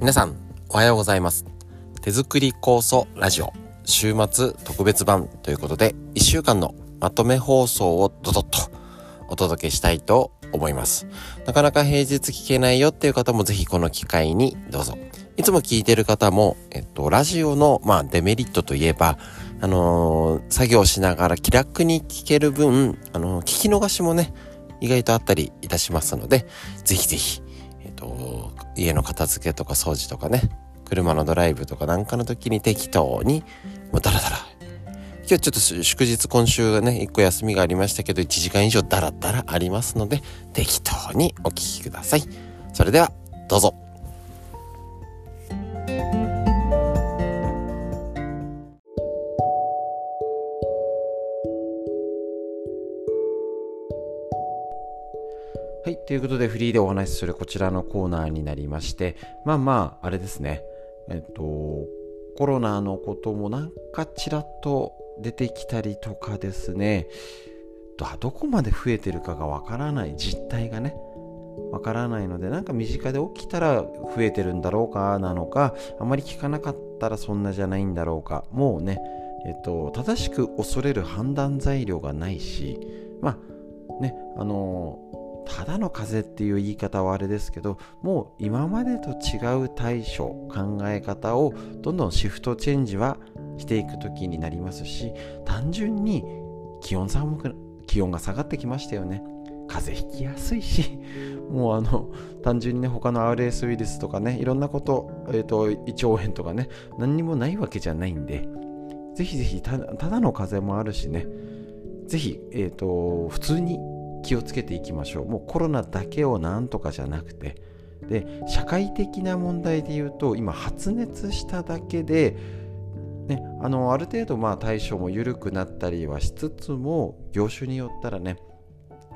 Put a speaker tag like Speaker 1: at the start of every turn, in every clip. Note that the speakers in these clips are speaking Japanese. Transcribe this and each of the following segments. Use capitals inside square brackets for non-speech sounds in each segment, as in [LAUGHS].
Speaker 1: 皆さん、おはようございます。手作り酵素ラジオ週末特別版ということで、1週間のまとめ放送をドドッとお届けしたいと思います。なかなか平日聞けないよっていう方もぜひこの機会にどうぞ。いつも聞いてる方も、えっと、ラジオの、まあ、デメリットといえば、あのー、作業しながら気楽に聞ける分、あのー、聞き逃しもね、意外とあったりいたしますので、ぜひぜひ、えっと、家の片付けとか掃除とかね、車のドライブとかなんかの時に適当に、もうダラダラ。今日ちょっと祝日今週がね、1個休みがありましたけど、1時間以上ダラダラありますので、適当にお聴きください。それでは、どうぞ。ということで、フリーでお話しするこちらのコーナーになりまして、まあまあ、あれですね。えっと、コロナのこともなんかちらっと出てきたりとかですね、どこまで増えてるかがわからない。実態がね、わからないので、なんか身近で起きたら増えてるんだろうかなのか、あまり聞かなかったらそんなじゃないんだろうか、もうね、えっと、正しく恐れる判断材料がないし、まあ、ね、あのただの風邪っていう言い方はあれですけどもう今までと違う対処考え方をどんどんシフトチェンジはしていく時になりますし単純に気温寒く気温が下がってきましたよね。風邪ひきやすいし [LAUGHS] もうあの単純にね他の RS ウイルスとかねいろんなこと,、えーと、胃腸炎とかね何にもないわけじゃないんでぜひぜひただの風邪もあるしねぜひ、えーと普通に気をつけていきましょう。もうコロナだけをなんとかじゃなくて。で社会的な問題で言うと今発熱しただけで、ね、あのある程度まあ対処も緩くなったりはしつつも業種によったらね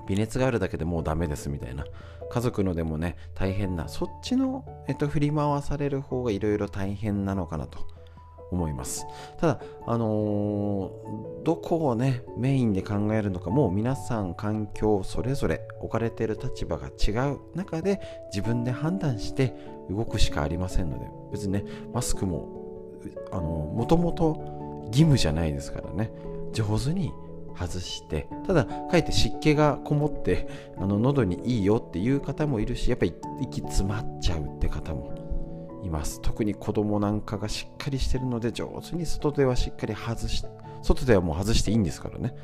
Speaker 1: 微熱があるだけでもうダメですみたいな。家族のでもね大変な。そっちの、えっと、振り回される方がいろいろ大変なのかなと。思います。ただあのー、どこをねメインで考えるのかもう皆さん環境それぞれ置かれている立場が違う中で自分で判断して動くしかありませんので別にねマスクもあのもともと義務じゃないですからね上手に外してただかえって湿気がこもってあの喉にいいよっていう方もいるしやっぱり息詰まっちゃうって方もます特に子供なんかがしっかりしてるので上手に外ではしっかり外し外ではもう外していいんですからね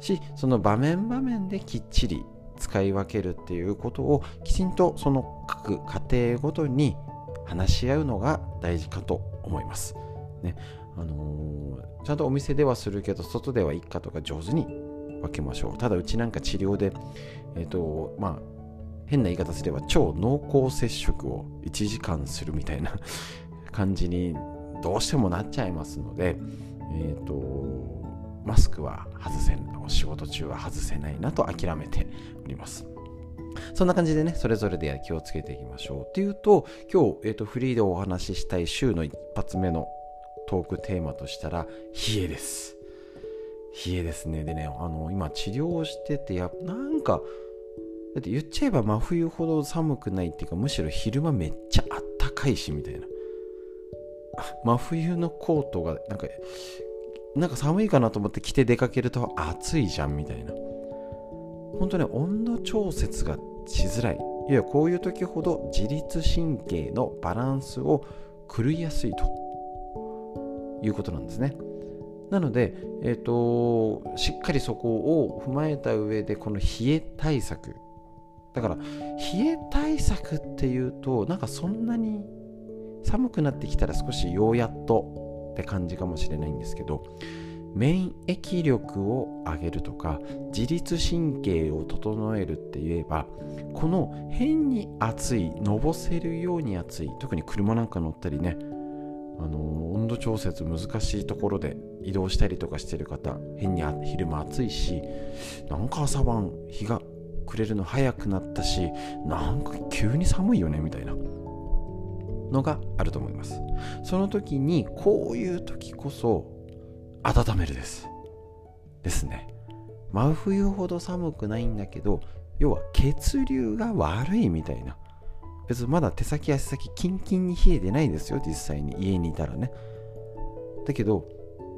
Speaker 1: しその場面場面できっちり使い分けるっていうことをきちんとその各家庭ごとに話し合うのが大事かと思います。ねあのー、ちゃんとお店ではするけど外ではいいかとか上手に分けましょう。ただうちなんか治療で、えっ、ー、とまあ変な言い方すれば超濃厚接触を1時間するみたいな [LAUGHS] 感じにどうしてもなっちゃいますので、えっ、ー、と、マスクは外せなお仕事中は外せないなと諦めております。そんな感じでね、それぞれで気をつけていきましょう。っていうと、今日、えーと、フリーでお話ししたい週の一発目のトークテーマとしたら、冷えです。冷えですね。でね、あの、今治療してて、やなんか、だって言っちゃえば真冬ほど寒くないっていうかむしろ昼間めっちゃあったかいしみたいな。真冬のコートがなんかなんか寒いかなと思って着て出かけると暑いじゃんみたいな。本当ね温度調節がしづらいいやこういう時ほど自律神経のバランスを狂いやすいということなんですね。なので、えーとしっかりそこを踏まえた上でこの冷え対策だから冷え対策っていうとなんかそんなに寒くなってきたら少しようやっとって感じかもしれないんですけど免疫力を上げるとか自律神経を整えるって言えばこの変に暑いのぼせるように暑い特に車なんか乗ったりねあの温度調節難しいところで移動したりとかしてる方変に昼間暑いしなんか朝晩日がくれるの早くなったしなんか急に寒いよねみたいな。のがあると思います。その時にこういう時こそ温めるです。ですね。真冬ほど寒くないんだけど要は血流が悪いみたいな。別にまだ手先足先キンキンに冷えてないですよ実際に。家にいたらね。だけど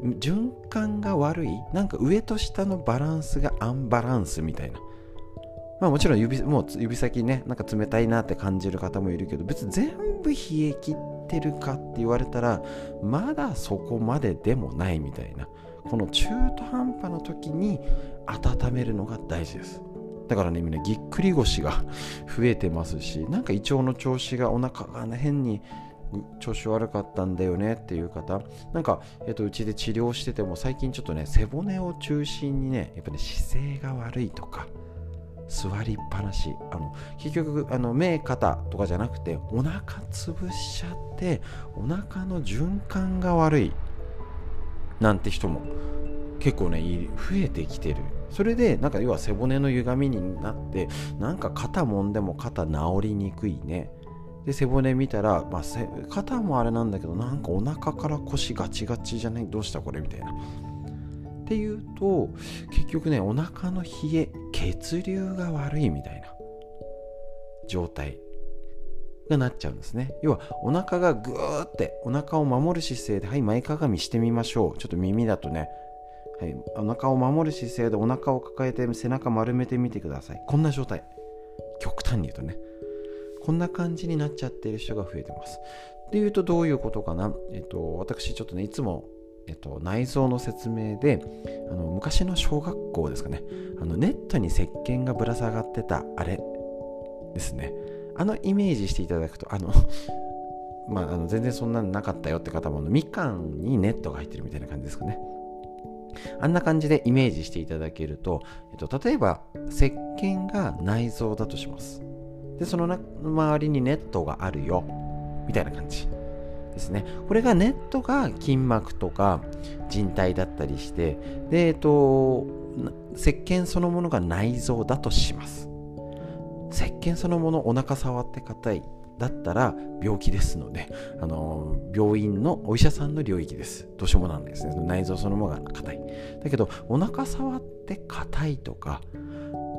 Speaker 1: 循環が悪いなんか上と下のバランスがアンバランスみたいな。まあもちろん指もう指先ねなんか冷たいなって感じる方もいるけど別に全部冷え切ってるかって言われたらまだそこまででもないみたいなこの中途半端な時に温めるのが大事です。だからねみんなぎっくり腰が [LAUGHS] 増えてますしなんか胃腸の調子がお腹が、変に調子悪かったんだよねっていう方なんか、えっと、うちで治療してても最近ちょっとね背骨を中心にねやっぱね姿勢が悪いとか座りっぱなし。あの結局あの目肩とかじゃなくてお腹潰しちゃってお腹の循環が悪いなんて人も結構ね増えてきてる。それでなんか要は背骨の歪みになってなんか肩もんでも肩治りにくいね。で背骨見たら、まあ、肩もあれなんだけどなんかお腹から腰ガチガチじゃないどうしたこれ？みたいな。っていうと結局ねお腹の冷え血流が悪いみたいな状態がなっちゃうんですね。要はお腹がグーってお腹を守る姿勢ではい前かがみしてみましょう。ちょっと耳だとねはい、お腹を守る姿勢でお腹を抱えて背中丸めてみてください。こんな状態。極端に言うとね。こんな感じになっちゃってる人が増えてます。でいうとどういうことかな？えっと私ちょっとねいつもえっと、内臓の説明であの昔の小学校ですかね。あのネットに石鹸がぶら下がってたあれですね。あのイメージしていただくとあの [LAUGHS] まあ、あの全然そんなのなかったよって方もみかんにネットが入ってるみたいな感じですかね。あんな感じでイメージしていただけると、えっと、例えば石鹸が内臓だとします。でその周りにネットがあるよ。みたいな感じ。ですね。これがネットが筋膜とか人体だったりしてでえっと石鹸そのものが内臓だとします。石鹸そのものお腹触って硬い。だったら病気ですので、あの病院のお医者さんの領域です。どうしようもなんですね。内臓そのものが硬い。だけど、お腹触って硬いとか、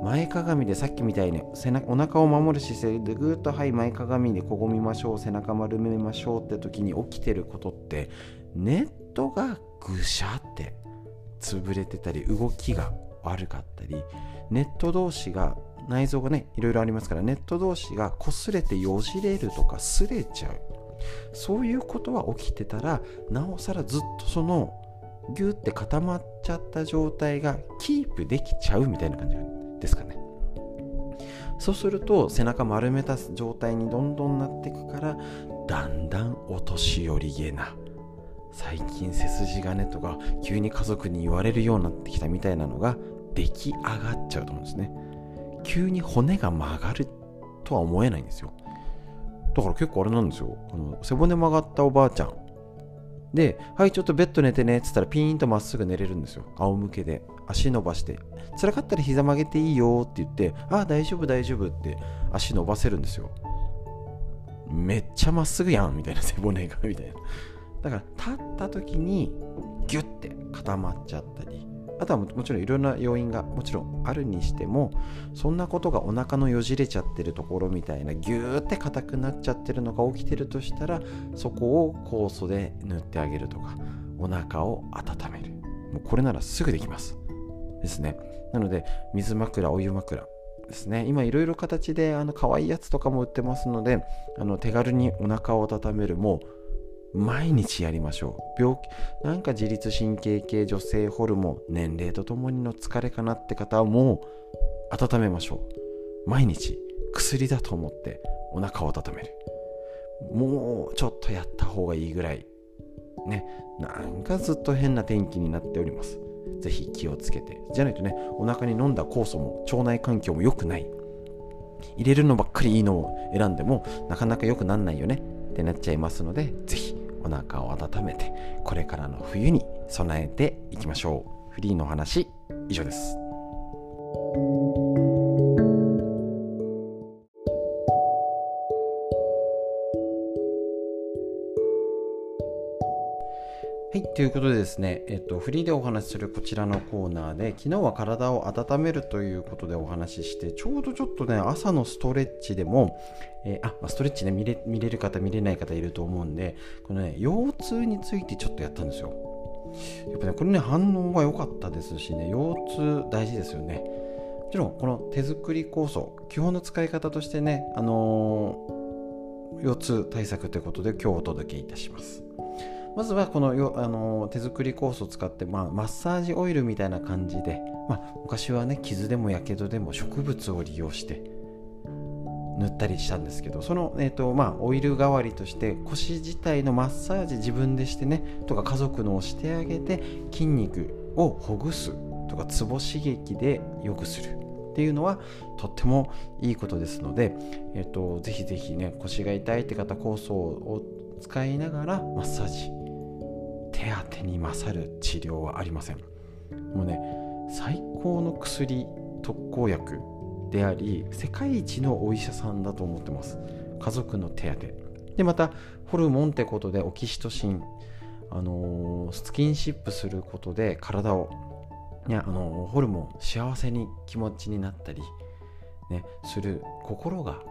Speaker 1: 前かがみでさっきみたいに背中お腹を守る姿勢でぐーっとはい前かがみでこごみましょう背中丸めましょうって時に起きてることってネットがぐしゃって潰れてたり動きが悪かったりネット同士が内臓がねいろいろありますからネット同士が擦れてよじれるとか擦れちゃう。そういうことは起きてたらなおさらずっとそのギュッて固まっちゃった状態がキープできちゃうみたいな感じですかね。そうすると背中丸めた状態にどんどんなっていくからだんだんお年寄りげな最近背筋がねとか急に家族に言われるようになってきたみたいなのが出来上がっちゃうと思うんですね。急に骨が曲がるとは思えないんですよだから結構あれなんですよあの背骨曲がったおばあちゃんで、はい、ちょっとベッド寝てねって言ったらピーンとまっすぐ寝れるんですよ。仰向けで。足伸ばして。辛かったら膝曲げていいよって言って、ああ、大丈夫、大丈夫って足伸ばせるんですよ。めっちゃまっすぐやんみたいな背骨がみたいな。だから立った時にギュッて固まっちゃったり、あとはもちろんいろんな要因がもちろんあるにしてもそんなことがお腹のよじれちゃってるところみたいなギューって硬くなっちゃってるのが起きてるとしたらそこを酵素で塗ってあげるとかお腹を温める。もうこれならすぐできます。ですね。なので水枕お湯枕ですね。今いろいろ形であの可愛いやつとかも売ってますのであの手軽にお腹を温める。もう毎日やりましょう。病気なんか自律神経系女性ホルモン年齢とともにの疲れかなって方はもう温めましょう。毎日薬だと思ってお腹を温める。もうちょっとやった方がいいぐらい。ね。なんかずっと変な天気になっております。ぜひ気をつけて。じゃないとねお腹に飲んだ酵素も腸内環境も良くない。入れるのばっかりいいのを選んでもなかなか良くなんないよね。ってなっちゃいますのでぜひお腹を温めてこれからの冬に備えていきましょう。フリーの話以上です。はい、ということでですね、えっと、フリーでお話しするこちらのコーナーで、昨日は体を温めるということでお話しして、ちょうどちょっとね、朝のストレッチでも、えー、あ、ストレッチね見れ、見れる方、見れない方いると思うんで、このね、腰痛についてちょっとやったんですよ。やっぱね、これね、反応が良かったですしね、腰痛大事ですよね。もちろん、この手作り酵素、基本の使い方としてね、あのー、腰痛対策ということで今日お届けいたします。まずはこのよあの手作り酵素を使って、まあ、マッサージオイルみたいな感じで、まあ、昔はね傷でもやけどでも植物を利用して塗ったりしたんですけどその、えーとまあ、オイル代わりとして腰自体のマッサージ自分でしてねとか家族のをしてあげて筋肉をほぐすとかツボ刺激で良くする。っていうのはとってもいいことですので、えーと、ぜひぜひね腰が痛いって方酵素を使いながらマッサージ手当に勝る治療はありません。もうね最高の薬特効薬であり世界一のお医者さんだと思ってます。家族の手当でまたホルモンってことでオキシトシンあのー、スキンシップすることで体をいやあのー、ホルモン幸せに気持ちになったり、ね、する心が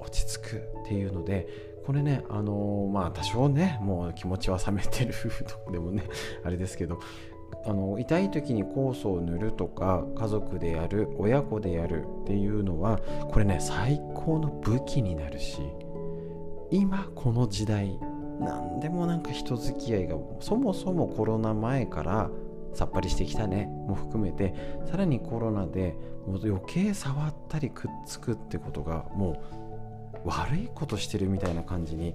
Speaker 1: 落ち着くっていうのでこれね、あのー、まあ多少ね、もう気持ちは冷めてる [LAUGHS] とかでもね、あれですけど、あの痛い時に酵素を塗るとか家族でやる親子でやるっていうのはこれね最高の武器になるし今この時代何でもなんか人付き合いがそもそもコロナ前からさっぱりしてきたねも含めてさらにコロナでもう余計触ったりくっつくってことがもう悪いことしてるみたいな感じに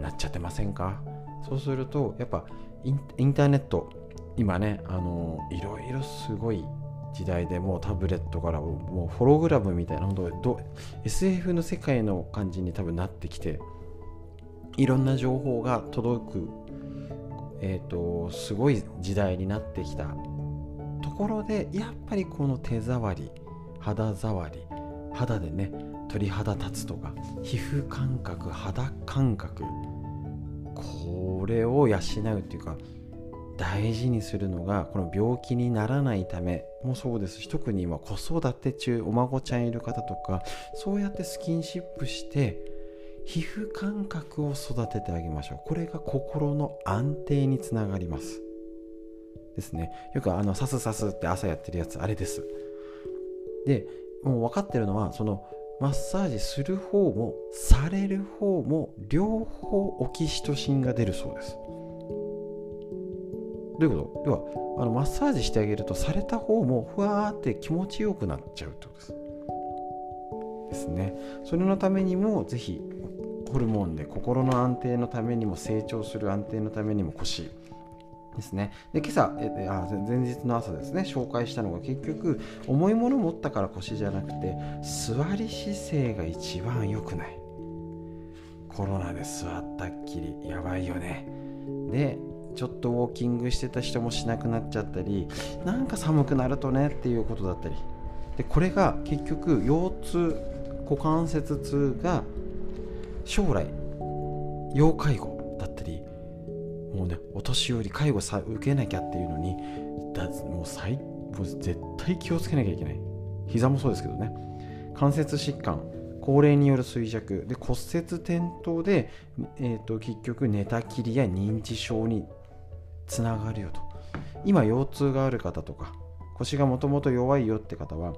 Speaker 1: なっちゃってませんか？そうするとやっぱインターネット今ねあのいろいろすごい時代でもうタブレットからもうホログラムみたいな本当 SF の世界の感じに多分なってきていろんな情報が届く、えー、とすごい時代になってきた。ところでやっぱりこの手触り肌触り肌でね鳥肌立つとか皮膚感覚肌感覚これを養うっていうか大事にするのがこの病気にならないためもそうです。し特に今子育て中お孫ちゃんいる方とかそうやってスキンシップして皮膚感覚を育ててあげましょう。これが心の安定につながります。ですね。よくあのサスサスって朝やってるやつあれです。でもう分かってるのはそのマッサージする方もされる方も両方オキシトシンが出るそうです。どういうこと？要はあのマッサージしてあげるとされた方もふわーって気持ちよくなっちゃうってことです。ですね。それのためにもぜひホルモンで心の安定のためにも成長する安定のためにも腰。ですね。で、今朝、えあ前日の朝ですね、紹介したのが結局、重いもの持ったから腰じゃなくて、座り姿勢が一番良くない。コロナで座ったっきり、やばいよね。で、ちょっとウォーキングしてた人もしなくなっちゃったり、なんか寒くなるとねっていうことだったり。で、これが結局、腰痛、股関節痛が将来、要介護だったり、もうねお年寄り介護さ受けなきゃっていうのにだもう最もう絶対気をつけなきゃいけない。膝もそうですけどね。関節疾患高齢による衰弱で骨折転倒で、えーと、結局寝たきりや認知症につながるよと。今腰痛がある方とか腰がもともと弱いよって方は、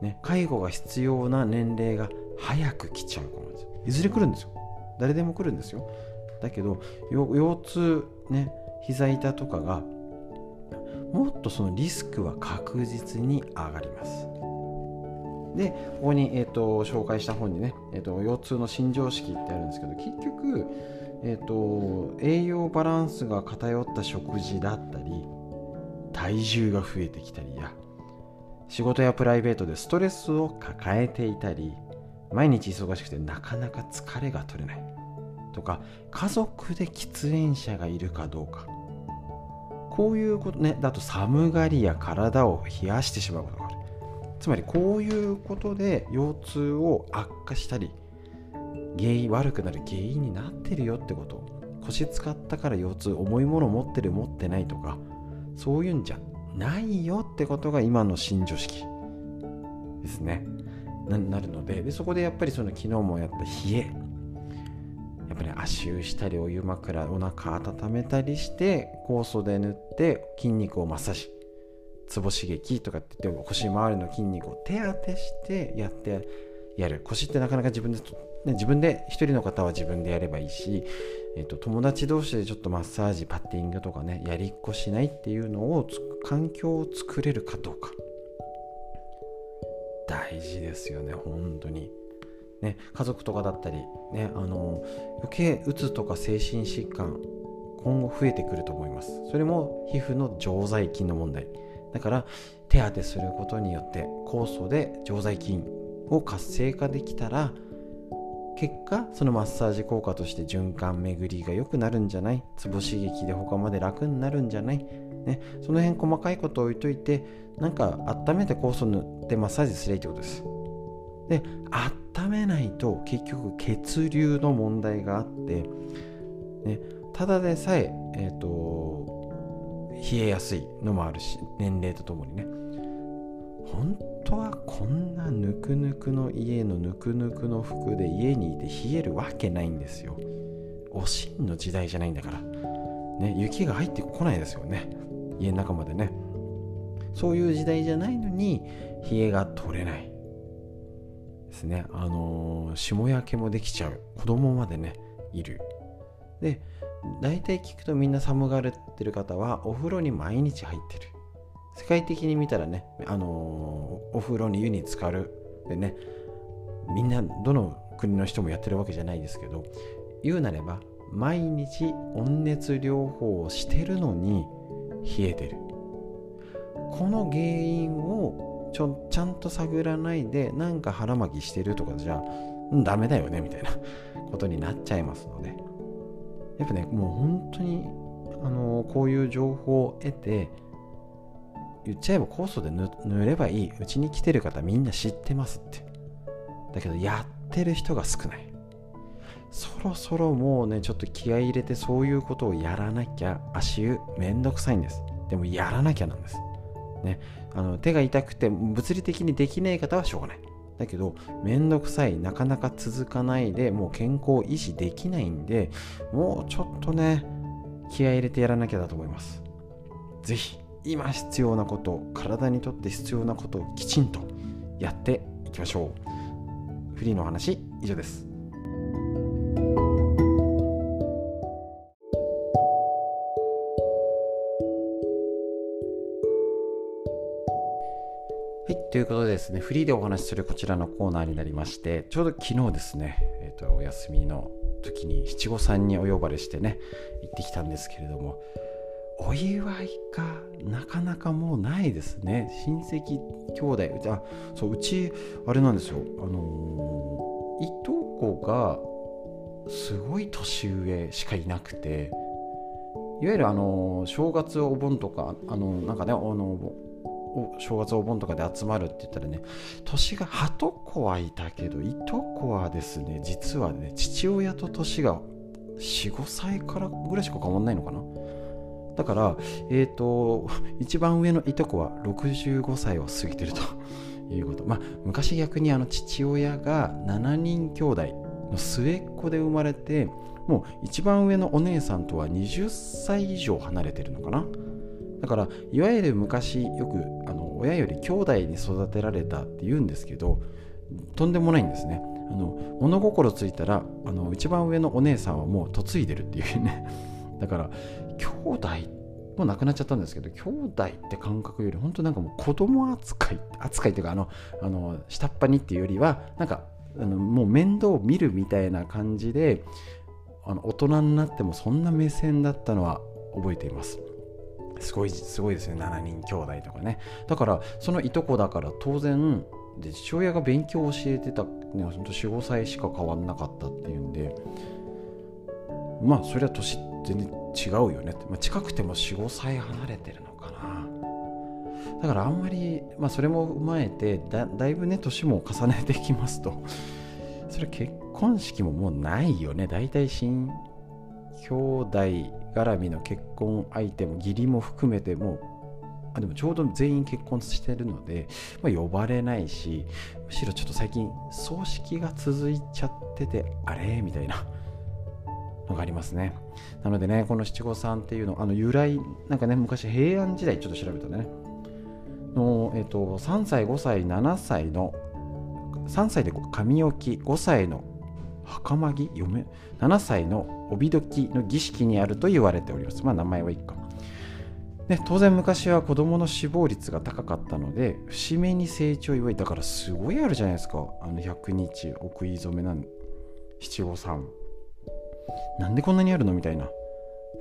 Speaker 1: ね、介護が必要な年齢が早く来ちゃうかもいずれ来るんですよ。誰でも来るんですよ。だけど腰痛ね膝痛とかがもっとそのリスクは確実に上がります。でここに、えーと、紹介した本にね、えーと、腰痛の新常識ってあるんですけど結局、えーと栄養バランスが偏った食事だったり体重が増えてきたりや仕事やプライベートでストレスを抱えていたり毎日忙しくてなかなか疲れが取れない。とか家族で喫煙者がいるかどうか。こういうことねだと寒がりや体を冷やしてしまうことがある。つまりこういうことで腰痛を悪化したり原因悪くなる原因になってるよってこと。腰使ったから腰痛重いもの持ってる持ってないとかそういうんじゃないよってことが今の新常識。ですね。なるのででそこでやっぱりその昨日もやった冷え。やっぱり足湯したりお湯枕お腹温めたりして酵素で塗って筋肉をマッサージツボ刺激とかって言って腰周りの筋肉を手当てしてやってやる腰ってなかなか自分で、ね、自分で一人の方は自分でやればいいし、えーと、友達同士でちょっとマッサージパッティングとかねやりっこしないっていうのを環境を作れるかどうか大事ですよね本当に。ね、家族とかだったり、ね、あの余計うつとか精神疾患今後増えてくると思います。それも皮膚の常在菌の問題。だから手当てすることによって酵素で常在菌を活性化できたら結果そのマッサージ効果として循環巡りが良くなるんじゃない？ツボ刺激で他まで楽になるんじゃない、ね、その辺細かいことを置いといてなんか温めて酵素塗ってマッサージすればいいってことです。で温めないと結局血流の問題があって、ね、ただでさええーと冷えやすいのもあるし年齢とともにね。本当はこんなぬくぬくの家のぬくぬくの服で家にいて冷えるわけないんですよ。おしんの時代じゃないんだから、ね、雪が入ってこないですよね。家の中までね。そういう時代じゃないのに冷えが取れない。ですね。あのー、霜焼けもできちゃう。子供までねいる。で大体聞くとみんな寒がってる方はお風呂に毎日入ってる。世界的に見たらね、あのー、お風呂に湯に浸かる。でねみんなどの国の人もやってるわけじゃないですけど言うなれば毎日温熱療法をしてるのに冷えてる。この原因をちょちゃんと探らないでなんか腹巻きしてるとかじゃダメだよねみたいな [LAUGHS] ことになっちゃいますので。やっぱねもう本当にあのこういう情報を得て言っちゃえば酵素で塗ればいい。うちに来てる方みんな知ってますって。だけどやってる人が少ない。そろそろもうねちょっと気合い入れてそういうことをやらなきゃ足湯めんどくさいんです。でもやらなきゃなんです。ね。あの手が痛くて物理的にできない方はしょうがない。だけどめんどくさいなかなか続かないでもう健康を維持できないんでもうちょっとね気合入れてやらなきゃだと思います。是非今必要なこと体にとって必要なことをきちんとやっていきましょう。フリーの話以上です。ということでですね、フリーでお話しするこちらのコーナーになりまして、ちょうど昨日ですね、えーと、お休みの時に七五三にお呼ばれしてね、行ってきたんですけれども、お祝いがなかなかもうないですね。親戚兄弟あそううちあれなんですよ。あのいとこがすごい年上しかいなくていわゆるあの正月お盆とかあのなんかねあのお正月お盆とかで集まるって言ったらね年がはとこはいたけどいとこはですね実はね父親と年が45歳からぐらいしか変わんないのかなだから、えっ、ー、と、一番上のいとこは65歳を過ぎてると [LAUGHS] いうこと。まあ、昔逆にあの父親が7人兄弟の末っ子で生まれて、もう一番上のお姉さんとは20歳以上離れてるのかな。だから、いわゆる昔よくあの親より兄弟に育てられたって言うんですけど、とんでもないんですね。あの物心ついたらあの一番上のお姉さんはもう嫁いでるっていうね [LAUGHS] だから兄弟もう亡くなっちゃったんですけど兄弟って感覚より本当なんかもう子供扱い扱いっていうかあのあの下っ端にっていうよりはなんかあのもう面倒を見るみたいな感じであの大人になってもそんな目線だったのは覚えていますすごいすごいですね。7人兄弟とかね。だからそのいとこだから当然で父親が勉強を教えてた、ね、45歳しか変わんなかったっていうんでまあそれは年全然違うよね、まあ、近くても45歳離れてるのかな。だからあんまり、まあ、それも踏まえてだだいぶね年も重ねてきますとそれ結婚式ももうないよね。大体親兄弟絡みの結婚相手も義理も含めてもあでもちょうど全員結婚してるので、まあ、呼ばれないしむしろちょっと最近葬式が続いちゃっててあれ？みたいな [LAUGHS] のがありますね。なのでねこの七五三っていうのあの由来なんかね昔平安時代ちょっと調べたね。の、えっと、3歳5歳7歳の3歳で髪置き5歳の袴着嫁？7歳の帯時の儀式にあると言われております。まあ名前はいいかで当然昔は子どもの死亡率が高かったので節目に成長祝いだからすごいあるじゃないですか。あの100日お食い初めなん七五三。なんでこんなにあるのみたいな。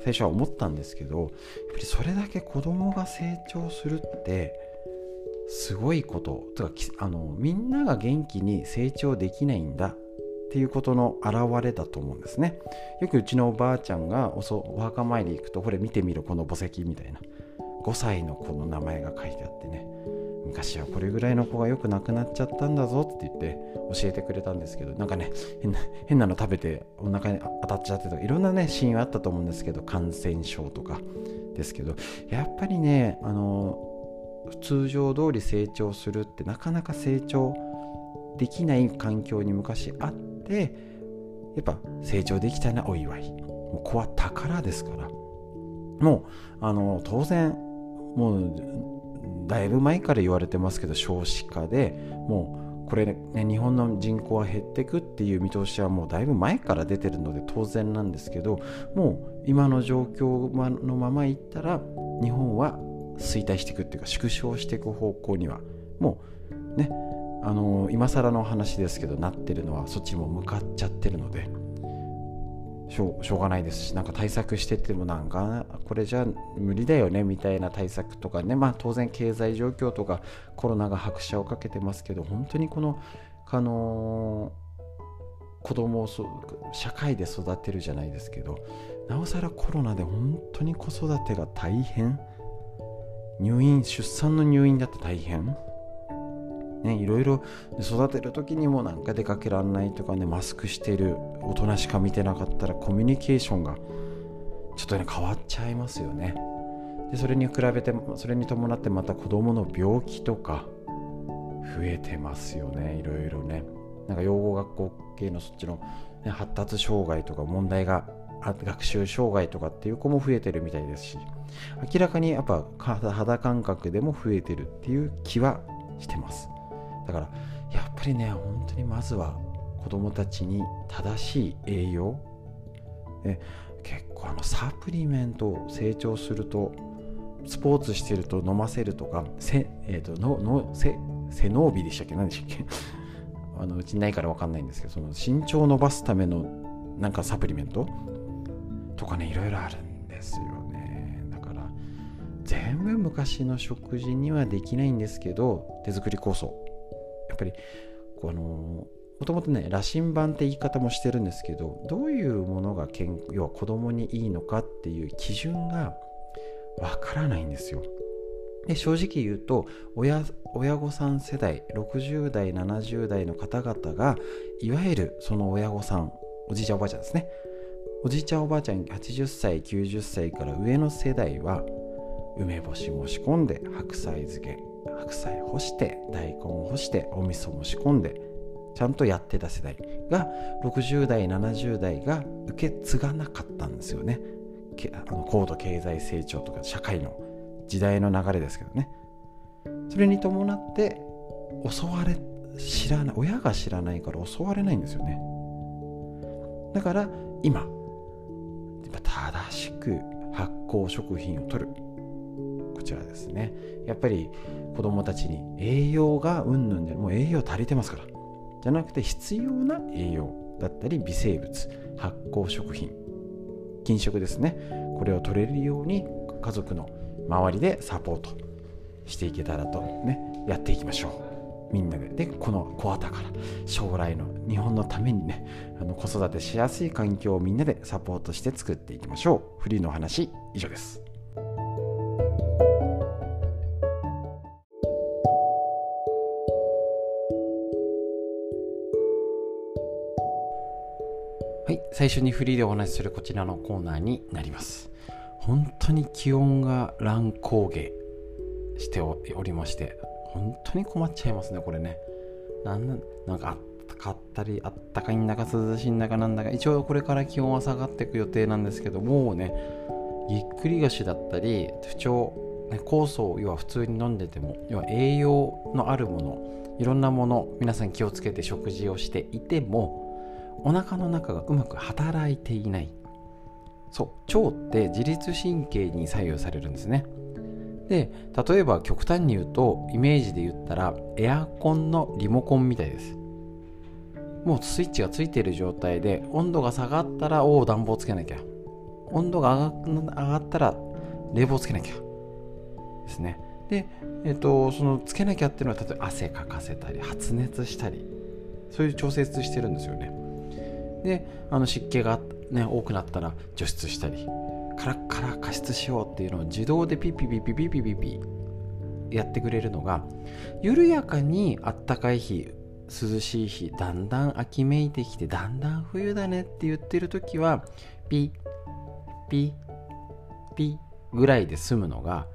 Speaker 1: 最初は思ったんですけどやっぱりそれだけ子供が成長するってすごいこと。とかあのみんなが元気に成長できないんだ。っていうことの表れだと思うんですね。よくうちのおばあちゃんがおそお墓参り行くとこれ見てみるこの墓石みたいな。5歳の子の名前が書いてあってね。昔はこれぐらいの子がよく亡くなっちゃったんだぞって言って教えてくれたんですけどなんかね変な変なの食べてお腹に当たっちゃってとかいろんなねシーンはあったと思うんですけど感染症とかですけど。やっぱりねあの通常通り成長するってなかなか成長できない環境に昔あってやっぱ成長できたなお祝い。もう子は宝ですから。もうあの当然もうだいぶ前から言われてますけど少子化でもうこれね日本の人口は減っていくっていう見通しはもうだいぶ前から出てるので当然なんですけどもう今の状況のままいったら日本は衰退していくっていうか縮小していく方向にはもうねあの、今更の話ですけどなってるのはそっちも向かっちゃってるのでしょうがないですしなんか対策しててもなんかこれじゃ無理だよねみたいな対策とかねまあ当然経済状況とかコロナが拍車をかけてますけど本当にこのあの、子供を社会で育てるじゃないですけどなおさらコロナで本当に子育てが大変。入院出産の入院だって大変。ね、いろいろ育てる時にもなんか出かけらんないとかねマスクしてる大人しか見てなかったらコミュニケーションがちょっとね変わっちゃいますよね。でそれに比べてそれに伴ってまた子供の病気とか増えてますよね。いろいろね。なんか養護学校系のそっちの、ね、発達障害とか問題が学習障害とかっていう子も増えてるみたいですし明らかにやっぱ肌感覚でも増えてるっていう気はしてます。だからやっぱりね本当にまずは子供たちに正しい栄養で結構あのサプリメントを成長するとスポーツしてると飲ませるとかせ、えーと、ののせ背伸びでしたっけ？何でしたっけ？[LAUGHS] あのうちにないから分かんないんですけどその身長を伸ばすためのなんかサプリメント？とかねいろいろあるんですよね。だから全部昔の食事にはできないんですけど手作り酵素。ぱりこのもともとね羅針盤って言い方もしてるんですけどどういうものが健要は子供にいいのかっていう基準がわからないんですよ。で正直言うと親親御さん世代60代70代の方々がいわゆるその親御さんおじいちゃんおばあちゃんですね。おじいちゃんおばあちゃん80歳90歳から上の世代は梅干しも仕込んで白菜漬け。白菜干して大根干してお味噌も仕込んでちゃんとやってた世代が60代70代が受け継がなかったんですよね。あの高度経済成長とか社会の時代の流れですけどね。それに伴って襲われ知らない親が知らないから襲われないんですよね。だから今正しく発酵食品を取る。こちらですね。やっぱり子供たちに栄養がうんぬんでもう栄養足りてますから。じゃなくて必要な栄養だったり微生物発酵食品禁食ですね。これを取れるように家族の周りでサポートしていけたらとねやっていきましょう。みんなで。でこの小型から将来の日本のためにねあの子育てしやすい環境をみんなでサポートして作っていきましょう。フリーのお話以上です。最初にフリーでお話しするこちらのコーナーになります。本当に気温が乱高下しておりまして本当に困っちゃいますねこれね。なんなんかあったかったりあったかいんだか涼しいんだかなんだか。一応これから気温は下がっていく予定なんですけどもうねぎっくり腰だったり不調、ね、酵素を要は普通に飲んでても要は栄養のあるものいろんなもの皆さん気をつけて食事をしていてもお腹の中がうまく働いていない。そう。腸って自律神経に左右されるんですね。で例えば極端に言うとイメージで言ったらエアコンのリモコンみたいです。もうスイッチがついている状態で温度が下がったらおお暖房つけなきゃ。温度が上がったら冷房つけなきゃ。ですね。で、えっと、そのつけなきゃっていうのは例えば汗かかせたり発熱したりそういう調節してるんですよね。であの湿気が、ね、多くなったら除湿したりカラッカラ加湿しようっていうのを自動でピッピピピピピピピやってくれるのが緩やかにあったかい日涼しい日だんだん秋めいてきてだんだん冬だねって言ってる時はピッピッピッぐらいで済むのが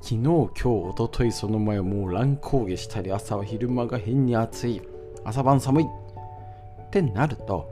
Speaker 1: 昨日今日おとといその前もう乱高下したり朝は昼間が変に暑い朝晩寒いってなると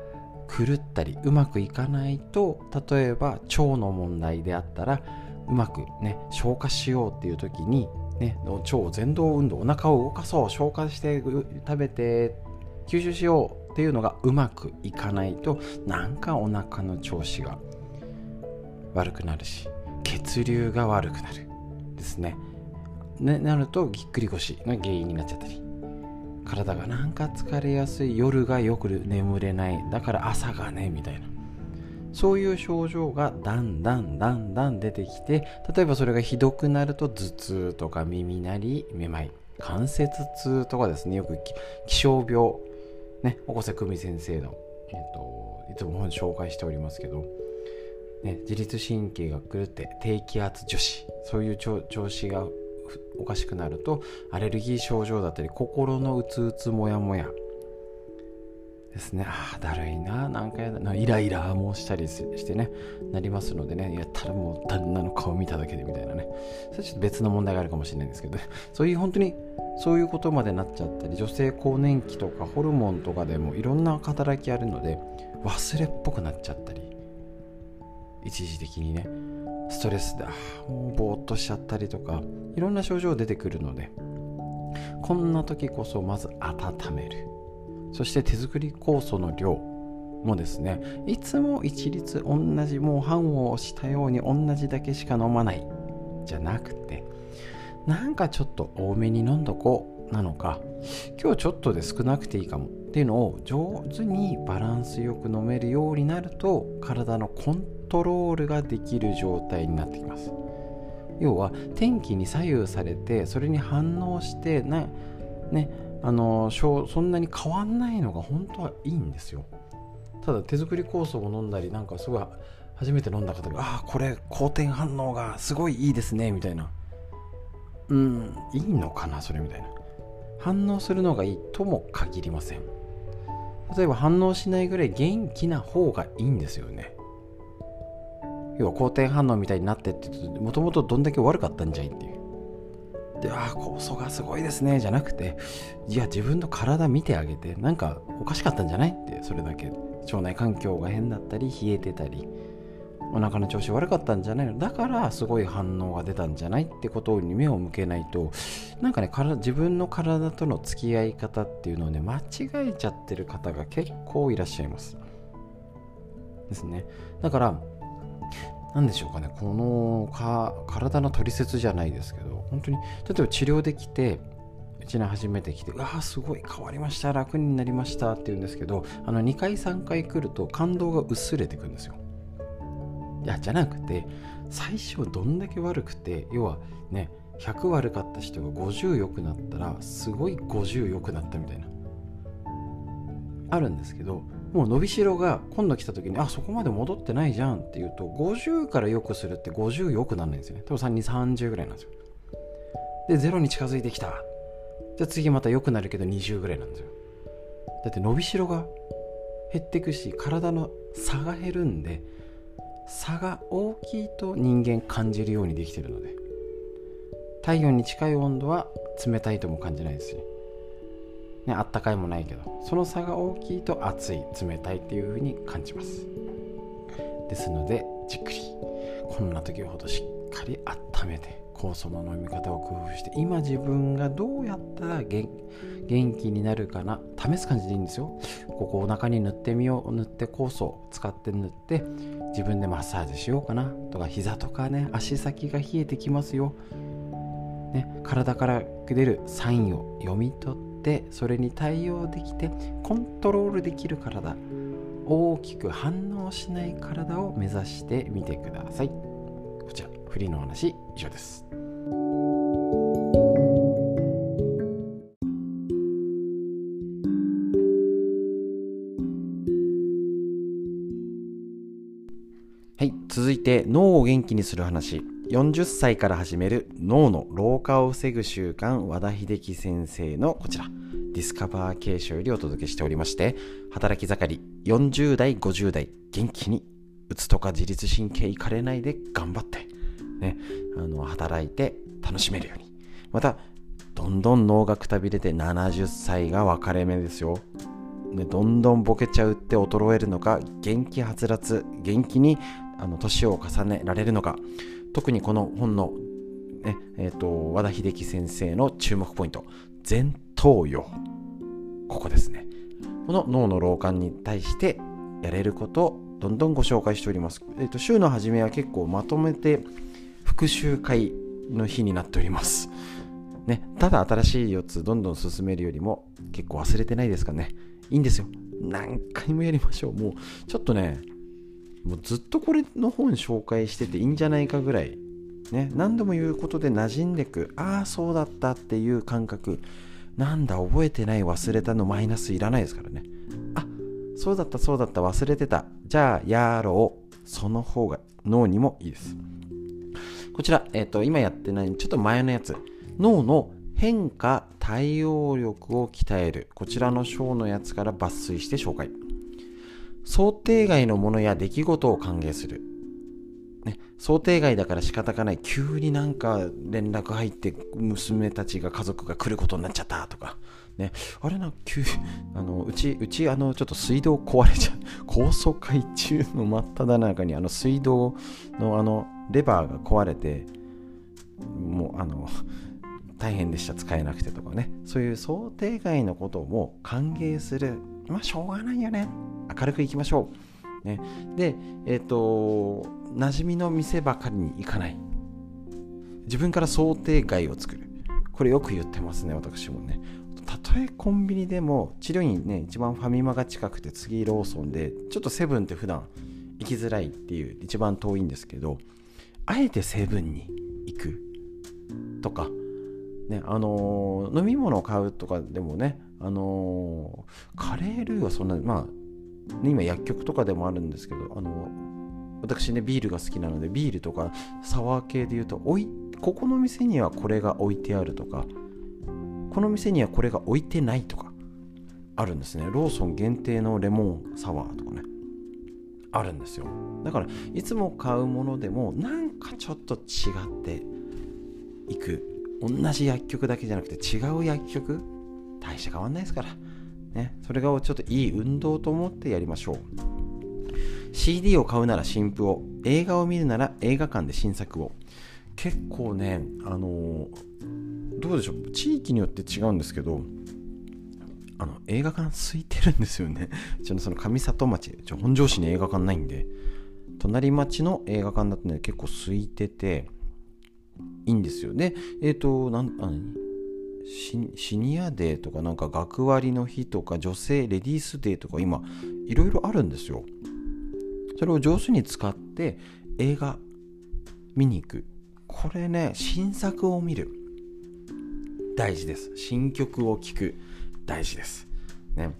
Speaker 1: 狂ったりうまくいかないと例えば腸の問題であったらうまくね消化しようっていう時にね腸前動運動お腹を動かそう消化して食べて吸収しようっていうのがうまくいかないとなんかお腹の調子が悪くなるし血流が悪くなるですね。ねなるとぎっくり腰が原因になっちゃったり。体が。なんか疲れやすい。夜がよく眠れない。だから朝がねみたいな。そういう症状がだんだんだんだん出てきて例えばそれがひどくなると頭痛とか耳鳴りめまい関節痛とかですね。よく気象病。ね小瀬久美先生の、えーと、いつも本紹介しておりますけど、ね、自律神経が狂って低気圧女子。そういう調子がおかしくなるとアレルギー症状だったり心のうつうつもやもや。ですね。ああだるいな。何回だ。イライラもしたりしてね。なりますのでね。やったらもう旦那の顔見ただけでみたいなね。それちょっと別の問題があるかもしれないんですけど [LAUGHS] そういう本当にそういうことまでなっちゃったり女性更年期とかホルモンとかでもいろんな働きあるので忘れっぽくなっちゃったり一時的にね。ストレスでもうぼーっとしちゃったりとか。いろんな症状出てくるので。こんな時こそまず温める。そして手作り酵素の量もですね。いつも一律同じもう半を押したように同じだけしか飲まない。じゃなくてなんかちょっと多めに飲んどこうなのか。今日ちょっとで少なくていいかも。っていうのを上手にバランスよく飲めるようになると体のコントロールができる状態になってきます。要は天気に左右されてそれに反応してなねあのそんなに変わんないのが本当はいいんですよ。ただ手作り酵素を飲んだりなんかすごい初めて飲んだ方がああこれ好転反応がすごいいいですねみたいな。うんいいのかなそれみたいな。反応するのがいいとも限りません。例えば反応しないぐらい元気な方がいいんですよね。要は好転反応みたいになってってもともとどんだけ悪かったんじゃいっていう。でああ酵素がすごいですねじゃなくていや自分の体見てあげてなんかおかしかったんじゃないってそれだけ腸内環境が変だったり冷えてたりお腹の調子悪かったんじゃないの？だからすごい反応が出たんじゃないってことに目を向けないとなんかね自分の体との付き合い方っていうのをね間違えちゃってる方が結構いらっしゃいます。ですね。だから何でしょうかね。このか体の取説じゃないですけど本当に例えば治療できてうちに初めて来て「うわすごい変わりました楽になりました」って言うんですけどあの2回3回来ると感動が薄れてくんですよ。
Speaker 2: いやじゃなくて最初どんだけ悪くて要はね100悪かった人が50良くなったらすごい50良くなったみたいな。あるんですけどもう伸びしろが今度来た時にあそこまで戻ってないじゃんっていうと50から良くするって50良くならないんですよね。多分3230ぐらいなんですよ。で0に近づいてきた。じゃあ次また良くなるけど20ぐらいなんですよ。だって伸びしろが減っていくし体の差が減るんで差が大きいと人間感じるようにできてるので体温に近い温度は冷たいとも感じないですし、ね、あったかいもないけどその差が大きいと熱い冷たいっていう風に感じます。ですのでじっくりこんな時ほどしっかり温めて酵素の飲み方を工夫して今自分がどうやったら元気になるかな試す感じでいいんですよ。ここお腹に塗ってみよう塗って酵素を使って塗って自分でマッサージしようかなとか膝とかね足先が冷えてきますよ、ね、体から出るサインを読み取ってそれに対応できてコントロールできる体。大きく反応しない体を目指してみてください。こちらフリーの話以上です。
Speaker 1: はい続いて脳を元気にする話。40歳から始める脳の老化を防ぐ習慣和田秀樹先生のこちら。ディスカバー継承よりお届けしておりまして働き盛り40代50代元気にうつとか自律神経いかれないで頑張ってねあの働いて楽しめるように。またどんどん脳がくたびれて70歳が分かれ目ですよ。ね、どんどんボケちゃうって衰えるのか元気はつらつ元気にあの年を重ねられるのか。特にこの本の、ねえーと、和田秀樹先生の注目ポイント。前頭葉。ここですね。この脳の老化に対してやれることをどんどんご紹介しております、えーと、と週の初めは結構まとめて復習会の日になっております。ね、ただ新しい4つどんどん進めるよりも結構忘れてないですかね。いいんですよ。何回もやりましょう。もうちょっとねもうずっとこれの本紹介してていいんじゃないかぐらい。ね何度も言うことで馴染んでくああそうだったっていう感覚。なんだ覚えてない忘れたのマイナスいらないですからね。あそうだったそうだった忘れてた。じゃあやろう。その方が脳にもいいです。こちら、えっ、ー、と今やってないちょっと前のやつ。脳の変化対応力を鍛える。こちらの章のやつから抜粋して紹介。想定外のものや出来事を歓迎する、ね、想定外だから仕方がない。急になんか連絡入って娘たちが家族が来ることになっちゃったとか。ね、あれな、急、あの、うち、うち、あの、ちょっと水道壊れちゃう。[LAUGHS] 高層階中の真っ只中に、あの、水道の、あの、レバーが壊れて、もう、あの、大変でした。使えなくてとかね。そういう想定外のことも歓迎する。まあしょうがないよね。明るくいきましょう、ね、でえっ、ー、と馴染みの店ばかりに行かない。自分から想定外を作る。これよく言ってますね私もね。たとえコンビニでも治療院ね一番ファミマが近くて次ローソンでちょっとセブンって普段行きづらいっていう一番遠いんですけどあえてセブンに行くとか。ねあのー、飲み物を買うとかでもね、あの、カレールーはそんなまあ、ね、今薬局とかでもあるんですけど、あの、私ねビールが好きなのでビールとかサワー系で言うとおいここの店にはこれが置いてあるとかこの店にはこれが置いてないとかあるんですね。ローソン限定のレモンサワーとかねあるんですよ。だからいつも買うものでもなんかちょっと違っていく。同じ薬局だけじゃなくて違う薬局大して変わんないですから。ね、それがちょっといい運動と思ってやりましょう。CD を買うなら新譜を、映画を見るなら映画館で新作を。結構ね、あの、どうでしょう、地域によって違うんですけど、あの映画館空いてるんですよね。[LAUGHS] ちょその上里町、ちょ本庄市に映画館ないんで、隣町の映画館だとね、結構空いてて、いいんですよ。で、えっ、ー、と、なん、あシニアデーとかなんか学割の日とか女性レディースデーとか今いろいろあるんですよ。それを上手に使って映画見に行く。これね新作を見る。大事です。新曲を聴く。大事です。ね。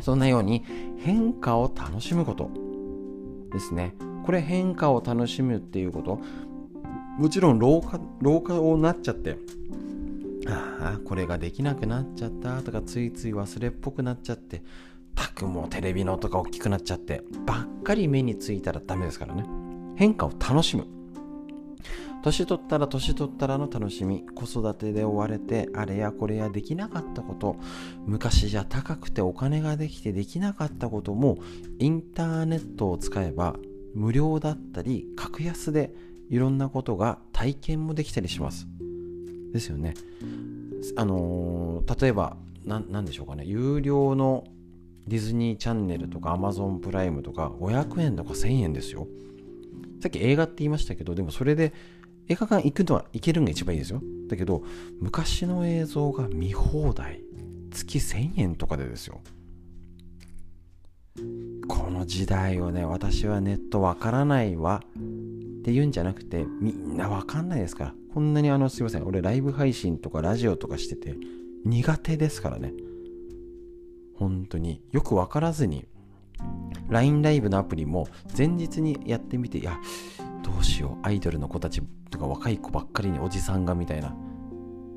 Speaker 1: そんなように変化を楽しむこと。ですね。これ変化を楽しむっていうこと。もちろん老化老化をなっちゃってああこれができなくなっちゃったとかついつい忘れっぽくなっちゃってたくもテレビの音が大きくなっちゃってばっかり目についたらダメですからね。変化を楽しむ。年取ったら年取ったらの楽しみ子育てで追われてあれやこれやできなかったこと昔じゃ高くてお金ができてできなかったこともインターネットを使えば無料だったり格安でいろんなことが体験もできたりします。ですよね。あのー、例えば何でしょうかね。有料のディズニーチャンネルとかアマゾンプライムとか500円とか1000円ですよ。さっき映画って言いましたけどでもそれで映画館行くのは行けるのが一番いいですよ。だけど昔の映像が見放題月1000円とかでですよ。この時代をね私はネットわからないわ。って言うんじゃなくてみんなわかんないですから。こんなにあのすいません。俺ライブ配信とかラジオとかしてて苦手ですからね。本当に。よくわからずに。LINE ライブのアプリも前日にやってみていやどうしよう。アイドルの子たちとか若い子ばっかりにおじさんがみたいな。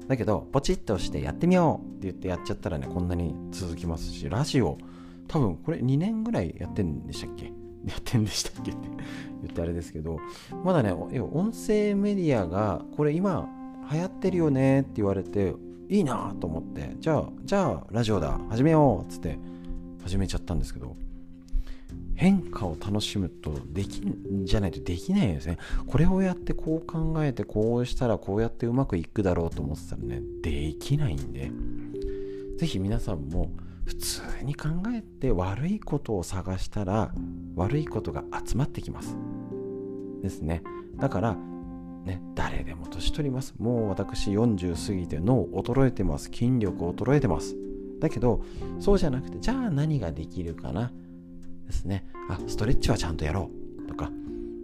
Speaker 1: だけどポチッとしてやってみようって言ってやっちゃったらねこんなに続きますしラジオ多分これ2年ぐらいやってんでしたっけ？やってんでしたっけ？っ [LAUGHS] て言ってあれですけどまだね音声メディアがこれ今流行ってるよねって言われていいなと思ってじゃあじゃあラジオだ始めようっつって始めちゃったんですけど変化を楽しむとできんじゃないとできないですね。これをやってこう考えてこうしたらこうやってうまくいくだろうと思ってたらねできないんで。是非皆さんも普通に考えて悪いことを探したら悪いことが集まってきます。ですね。だからね誰でも年取ります。もう私40過ぎて脳衰えてます。筋力衰えてます。だけどそうじゃなくてじゃあ何ができるかな？ですね。あストレッチはちゃんとやろう。とか、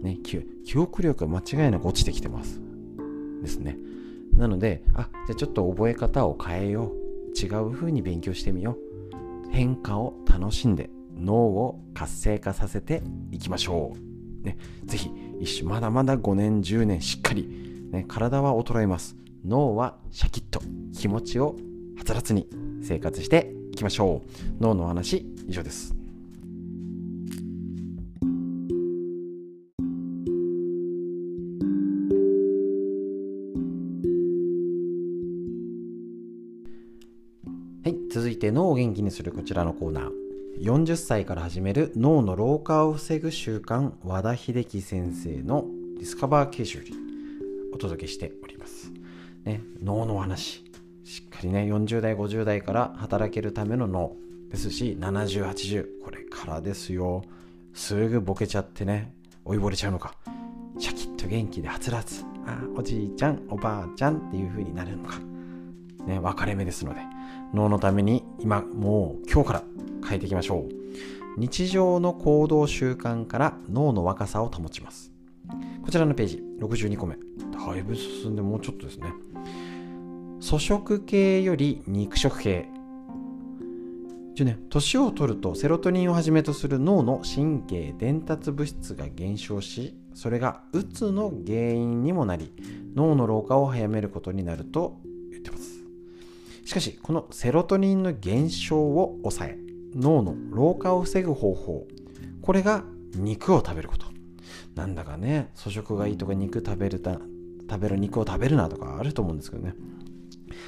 Speaker 1: ね、記憶力が間違いなく落ちてきてます。ですね。なのであじゃあちょっと覚え方を変えよう。違う風に勉強してみよう。変化を楽しんで脳を活性化させていきましょう、ね、ぜひ一緒まだまだ5年10年しっかり、ね、体は衰えます。脳はシャキッと気持ちをはつらつに生活していきましょう。脳の話以上です。て脳を元気にするこちらのコーナー。40歳から始める脳の老化を防ぐ習慣和田秀樹先生のディスカバー形式よりお届けしております、ね、脳の話。しっかりね40代50代から働けるための脳。ですし7080これからですよ。すぐボケちゃってね老いぼれちゃうのか。シャキッと元気ではつらつ。あおじいちゃんおばあちゃんっていう風になるのか。ね分かれ目ですので。脳のために今もう今日から変えていきましょう。日常の行動習慣から脳の若さを保ちます。こちらのページ62個目。だいぶ進んでもうちょっとですね。粗食系より肉食系。じゃね年を取るとセロトニンをはじめとする脳の神経伝達物質が減少しそれがうつの原因にもなり脳の老化を早めることになると言ってます。しかしこのセロトニンの減少を抑え脳の老化を防ぐ方法これが肉を食べること。なんだかね粗食がいいとか肉食べるた食べる肉を食べるなとかあると思うんですけどね。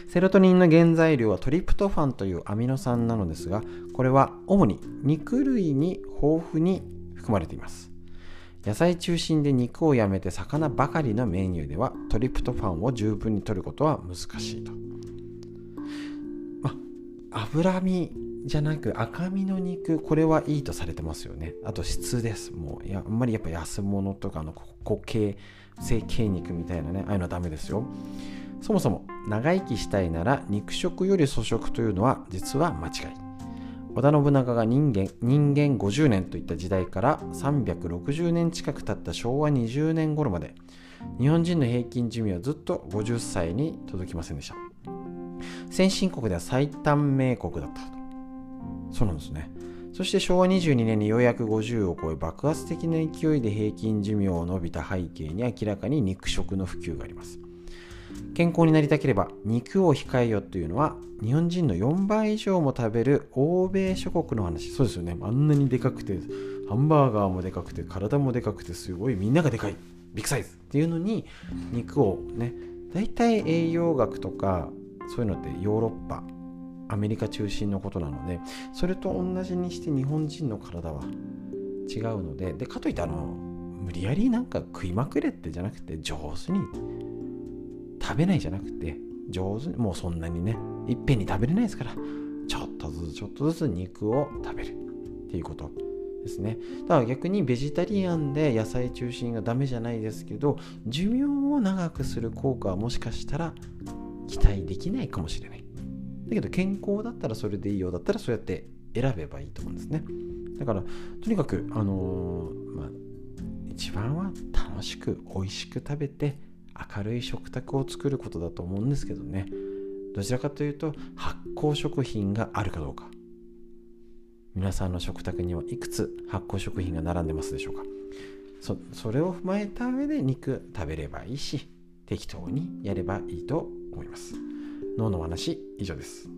Speaker 1: セロトニンの原材料はトリプトファンというアミノ酸なのですがこれは主に肉類に豊富に含まれています。野菜中心で肉をやめて魚ばかりのメニューではトリプトファンを十分に摂ることは難しいと。脂身じゃなく赤身の肉これはいいとされてますよね。あと質です。もうやあんまりやっぱ安物とかの固形成形肉みたいなねああいうのはダメですよ。そもそも長生きしたいなら肉食より粗食というのは実は間違い。織田信長が人間人間50年といった時代から360年近く経った昭和20年頃まで日本人の平均寿命はずっと50歳に届きませんでした。先進国では最短命国だったと。そうなんですね。そして昭和22年にようやく50を超え爆発的な勢いで平均寿命を伸びた背景に明らかに肉食の普及があります。健康になりたければ肉を控えよというのは日本人の4倍以上も食べる欧米諸国の話。そうですよね。あんなにでかくてハンバーガーもでかくて体もでかくてすごいみんながでかい。ビッグサイズ。っていうのに肉をね大体栄養学とかそういうのってヨーロッパアメリカ中心のことなのでそれと同じにして日本人の体は違うのででかといってあの無理やりなんか食いまくれってじゃなくて上手に食べないじゃなくて上手にもうそんなにねいっぺんに食べれないですからちょっとずつちょっとずつ肉を食べる。っていうことですね。だから逆にベジタリアンで野菜中心がダメじゃないですけど寿命を長くする効果はもしかしたら期待できないかもしれない。だけど健康だったらそれでいいよだったらそうやって選べばいいと思うんですね。だからとにかくあのー、まあ一番は楽しく美味しく食べて明るい食卓を作ることだと思うんですけどね。どちらかというと発酵食品があるかどうか。皆さんの食卓にはいくつ発酵食品が並んでますでしょうか。そそれを踏まえた上で肉食べればいいし適当にやればいいと思います。脳の話以上です。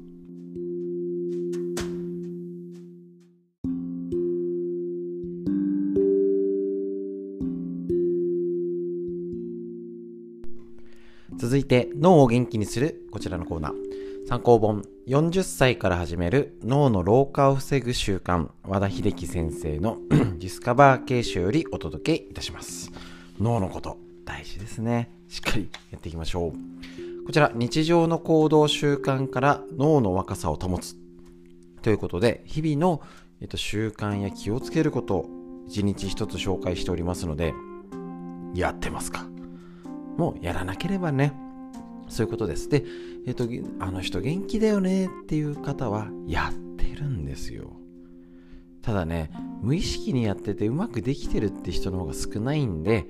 Speaker 1: 続いて脳を元気にするこちらのコーナー。参考本40歳から始める脳の老化を防ぐ習慣和田秀樹先生の [CLEARS THROAT] ディスカバー形式よりお届けいたします。脳のこと大事ですね。しっかりやっていきましょう。こちら日常の行動習慣から脳の若さを保つ。ということで日々の、えっと、習慣や気をつけることを一日一つ紹介しておりますのでやってますか？もうやらなければね。そういうことです。でえっとあの人元気だよねっていう方はやってるんですよ。ただね無意識にやっててうまくできてるって人の方が少ないんで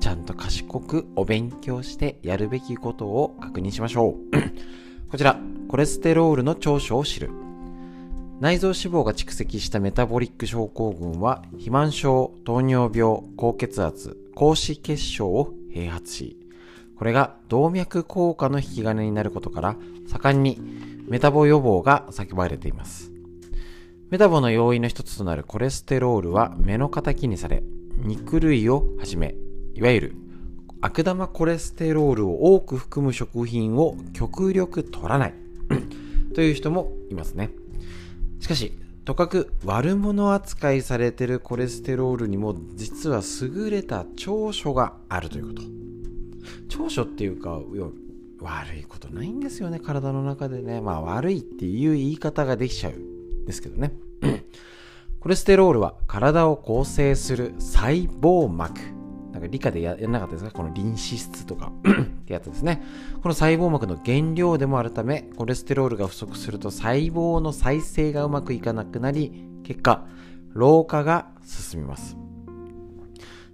Speaker 1: ちゃんと賢くお勉強してやるべきことを確認しましょう。[CLEARS THROAT] こちらコレステロールの長所を知る。内臓脂肪が蓄積したメタボリック症候群は肥満症糖尿病高血圧高脂血症を併発しこれが動脈硬化の引き金になることから盛んにメタボ予防が叫ばれています。メタボの要因の一つとなるコレステロールは目の敵にされ肉類をはじめいわゆる悪玉コレステロールを多く含む食品を極力取らない。[CLEARS THROAT] という人もいますね。しかしとかく悪者扱いされてるコレステロールにも実は優れた長所があるということ。長所っていうか悪いことないんですよね体の中でね。まあ悪いっていう言い方ができちゃうんですけどね。[CLEARS THROAT] コレステロールは体を構成する細胞膜。なんか理科でやらなかったですか？このリン脂質とか [CLEARS THROAT] ってやつですね。この細胞膜の原料でもあるため、コレステロールが不足すると細胞の再生がうまくいかなくなり、結果、老化が進みます。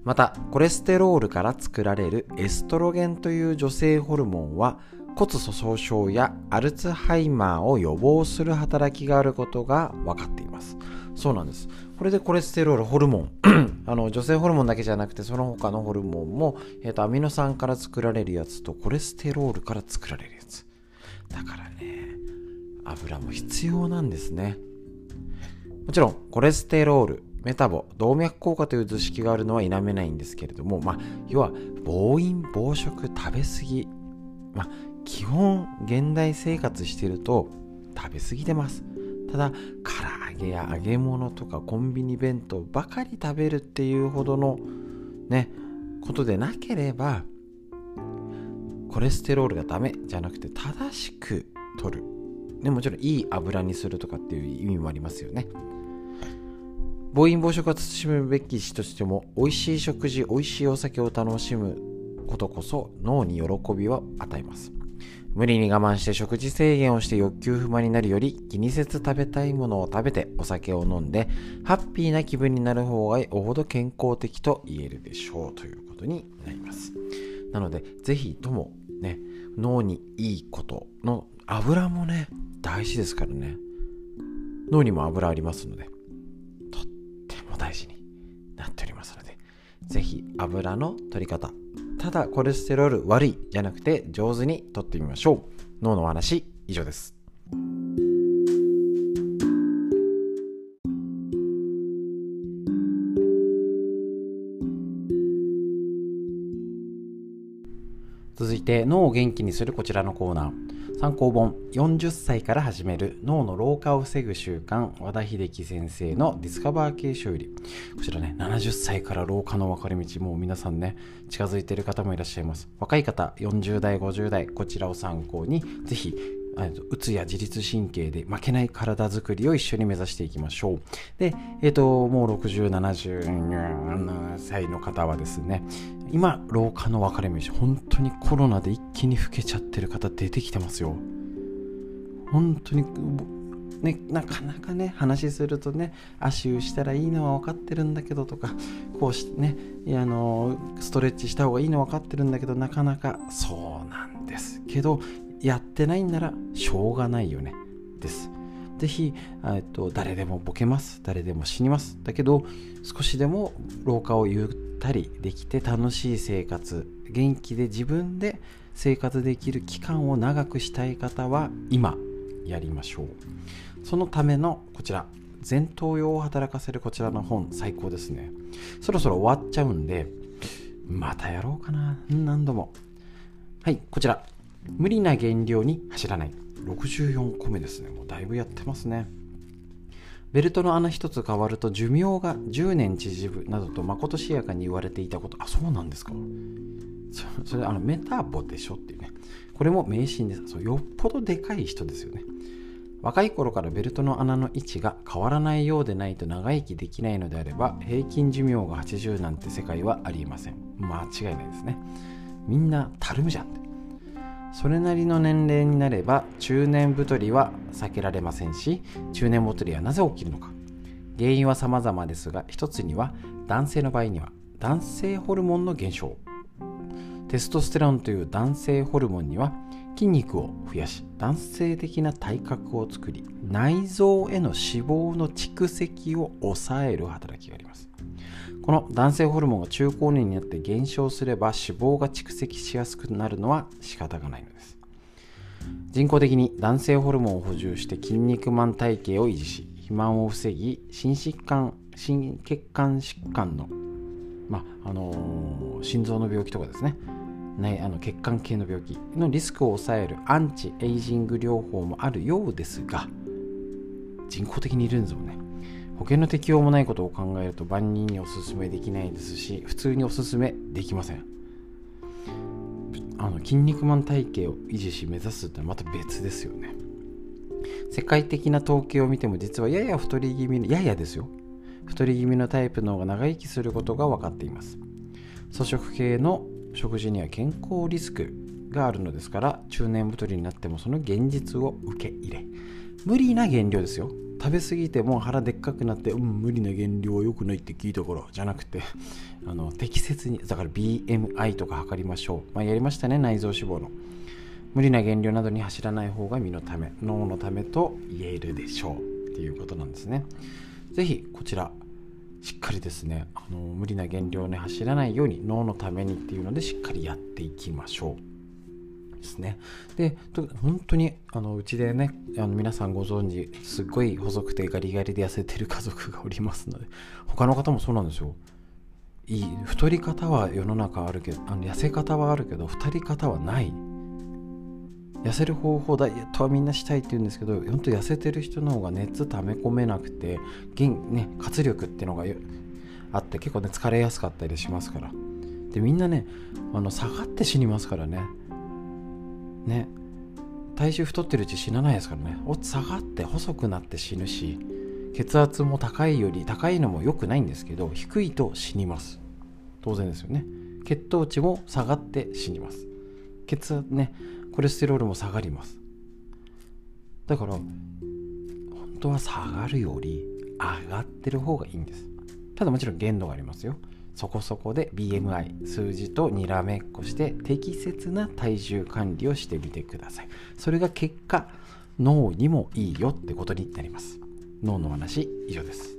Speaker 1: またコレステロールから作られるエストロゲンという女性ホルモンは骨粗鬆症やアルツハイマーを予防する働きがあることが分かっていますそうなんですこれでコレステロールホルモンあの女性ホルモンだけじゃなくてその他のホルモンも、えーと、アミノ酸から作られるやつとコレステロールから作られるやつ。だからね油も必要なんですね。もちろんコレステロールメタボ、動脈硬化という図式があるのは否めないんですけれども、まあ、要は暴飲暴食食べ過ぎ、まあ、基本現代生活してると食べ過ぎてます。ただ唐揚げや揚げ物とかコンビニ弁当ばかり食べるっていうほどのねことでなければコレステロールがダメじゃなくて正しく取る。でもちろんいい油にするとかっていう意味もありますよね。暴飲暴食は慎むべきとしても美味しい食事美味しいお酒を楽しむことこそ脳に喜びを与えます。無理に我慢して食事制限をして欲求不満になるより気にせず食べたいものを食べてお酒を飲んでハッピーな気分になる方がおほど健康的と言えるでしょうということになります。なのでぜひともね脳にいいことの油もね大事ですからね。脳にも油ありますのでとっても大事になっておりますのでぜひ油の取り方ただコレステロール悪いじゃなくて上手にとってみましょう。脳のお話以上です。続いて脳を元気にするこちらのコーナー。参考本。40歳から始める。脳の老化を防ぐ習慣。和田秀樹先生のディスカバー系書よりこちらね70歳から老化の分かれ道。もう皆さんね近づいている方もいらっしゃいます。若い方40代50代こちらを参考にぜひうつや自律神経で負けない体づくりを一緒に目指していきましょう。で、えっ、ー、と、もう60、70歳の方はですね、今、老化の分かれ道、本当にコロナで一気に老けちゃってる方出てきてますよ。本当に、ね、なかなかね、話するとね、足湯したらいいのは分かってるんだけどとか、こうしてね、あの、ストレッチした方がいいの分かってるんだけど、なかなかそうなんですけど、やってないんならしょうがないよね。です。ぜひ、えっと、誰でもボケます。誰でも死にます。だけど少しでも老化をゆったりできて楽しい生活元気で自分で生活できる期間を長くしたい方は今やりましょう。そのためのこちら前頭葉を働かせるこちらの本最高ですね。そろそろ終わっちゃうんでまたやろうかな。何度も。はいこちら。無理な減量に走らない。64個目ですね。もうだいぶやってますね。ベルトの穴一つ変わると寿命が10年縮むなどとまことしやかに言われていたこと。あそうなんですか。それあのメタボでしょっていうね。これも迷信です。そうよっぽどでかい人ですよね。若い頃からベルトの穴の位置が変わらないようでないと長生きできないのであれば平均寿命が80なんて世界はありえません。間違いないですね。みんなたるむじゃんって。それなりの年齢になれば中年太りは避けられませんし中年太りはなぜ起きるのか。原因は様々ですが一つには男性の場合には男性ホルモンの減少。テストステロンという男性ホルモンには筋肉を増やし男性的な体格を作り内臓への脂肪の蓄積を抑える働きがあります。この男性ホルモンが中高年になって減少すれば脂肪が蓄積しやすくなるのは仕方がないのです。人工的に男性ホルモンを補充して筋肉マン体型を維持し肥満を防ぎ心疾患心血管疾患のまあのー、心臓の病気とかですね。ね、あの血管系の病気のリスクを抑えるアンチエイジング療法もあるようですが人工的にいるんですもんね。保険の適用もないことを考えると万人にお勧めできないですし普通にお勧めできません。あの筋肉マン体型を維持し目指すってまた別ですよね。世界的な統計を見ても実はやや太り気味のややですよ。太り気味のタイプの方が長生きすることが分かっています。粗食系の食事には健康リスクがあるのですから中年太りになってもその現実を受け入れ。無理な減量ですよ。食べ過ぎてもう腹でっかくなって、うん、無理な減量は良くないって聞いたからじゃなくて [LAUGHS] あの適切にだから BMI とか測りましょう、まあ、やりましたね内臓脂肪の。無理な減量などに走らない方が身のため脳のためと言えるでしょう。っていうことなんですね。是非こちらしっかりですねあの無理な減量に走らないように脳のためにっていうのでしっかりやっていきましょう。ですね。で、本当にあのうちでね、あの皆さんご存知、すっごい細くてガリガリで痩せてる家族がおりますので、他の方もそうなんですよ。いい太り方は世の中あるけど、あの痩せ方はあるけど、太り方はない。痩せる方法ダイエットはみんなしたいって言うんですけど、本当痩せてる人の方が熱溜め込めなくて、元ね、活力っていうのがあって結構ね疲れやすかったりしますからでみんなねあの下がって死にますからねね。体重太ってるうち死なないですからね。下がって細くなって死ぬし血圧も高いより高いのも良くないんですけど低いと死にます。当然ですよね。血糖値も下がって死にます。血圧ね
Speaker 2: コレステロールも下がります。だから本当は下がるより上がってる方がいいんです。ただもちろん限度がありますよ。そこそこで BMI 数字とにらめっこして適切な体重管理をしてみてください。それが結果脳にもいいよってことになります。脳の話以上です。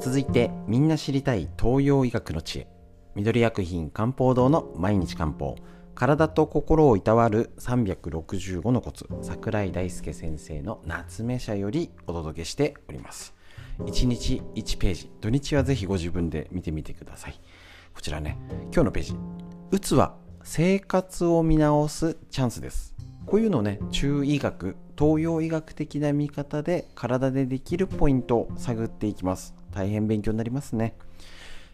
Speaker 1: 続いてみんな知りたい東洋医学の知恵。緑薬品漢方堂の毎日漢方。体と心をいたわる365のコツ桜井大輔先生の夏目社よりお届けしております。1日1ページ土日はぜひご自分で見てみてください。こちらね今日のページ。うつは生活を見直すチャンスです。こういうのをね中医学東洋医学的な見方で体でできるポイントを探っていきます。大変勉強になりますね。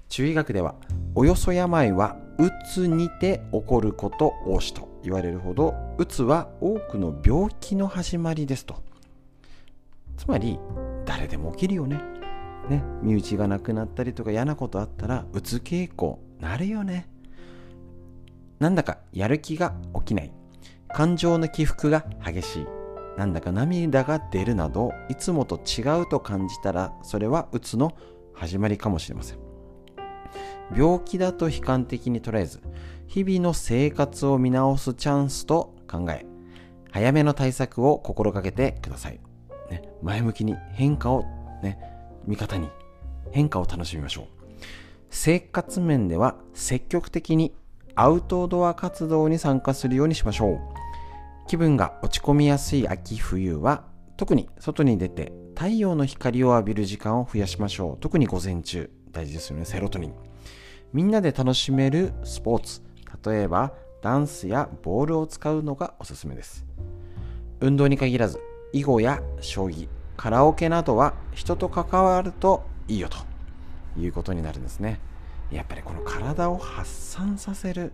Speaker 1: 中医学ではおよそ病はうつにて起こること多しと言われるほどうつは多くの病気の始まりですと。つまり誰でも起きるよね。ね。身内がなくなったりとか嫌なことあったらうつ傾向なるよね。なんだかやる気が起きない。感情の起伏が激しい。なんだか涙が出るなどいつもと違うと感じたらそれはうつの始まりかもしれません。病気だと悲観的に捉えず日々の生活を見直すチャンスと考え早めの対策を心がけてください、ね、前向きに変化をね味方に変化を楽しみましょう。生活面では積極的にアウトドア活動に参加するようにしましょう。気分が落ち込みやすい秋冬は特に外に出て太陽の光を浴びる時間を増やしましょう。特に午前中大事ですよね。セロトニン。みんなで楽しめるスポーツ。例えばダンスやボールを使うのがおすすめです。運動に限らず囲碁や将棋カラオケなどは人と関わるといいよということになるんですね。やっぱりこの体を発散させる、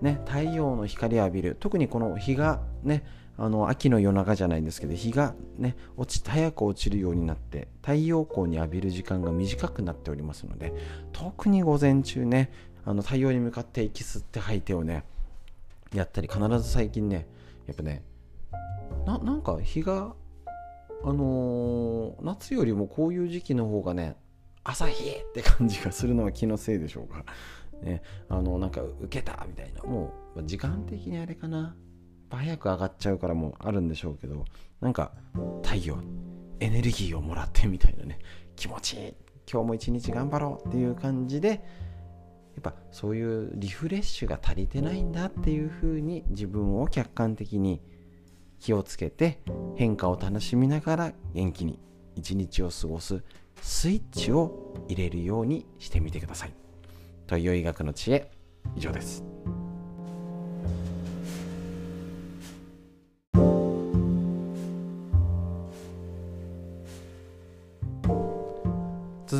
Speaker 1: ね、太陽の光を浴びる。特にこの日がねあの秋の夜中じゃないんですけど日がね落ち早く落ちるようになって太陽光に浴びる時間が短くなっておりますので特に午前中ねあの太陽に向かって息吸って吐いてをねやったり必ず最近ねやっぱねなんか日があのー、夏よりもこういう時期の方がね朝日って感じがするのは気のせいでしょうか。ね、あのなんか受けたみたいなもう時間的にあれかな早く上がっちゃうからもあるんでしょうけどなんか太陽エネルギーをもらってみたいなね気持ちいい今日も一日頑張ろうっていう感じでやっぱそういうリフレッシュが足りてないんだっていう風に自分を客観的に気をつけて変化を楽しみながら元気に一日を過ごすスイッチを入れるようにしてみてください。東洋医学の知恵以上です。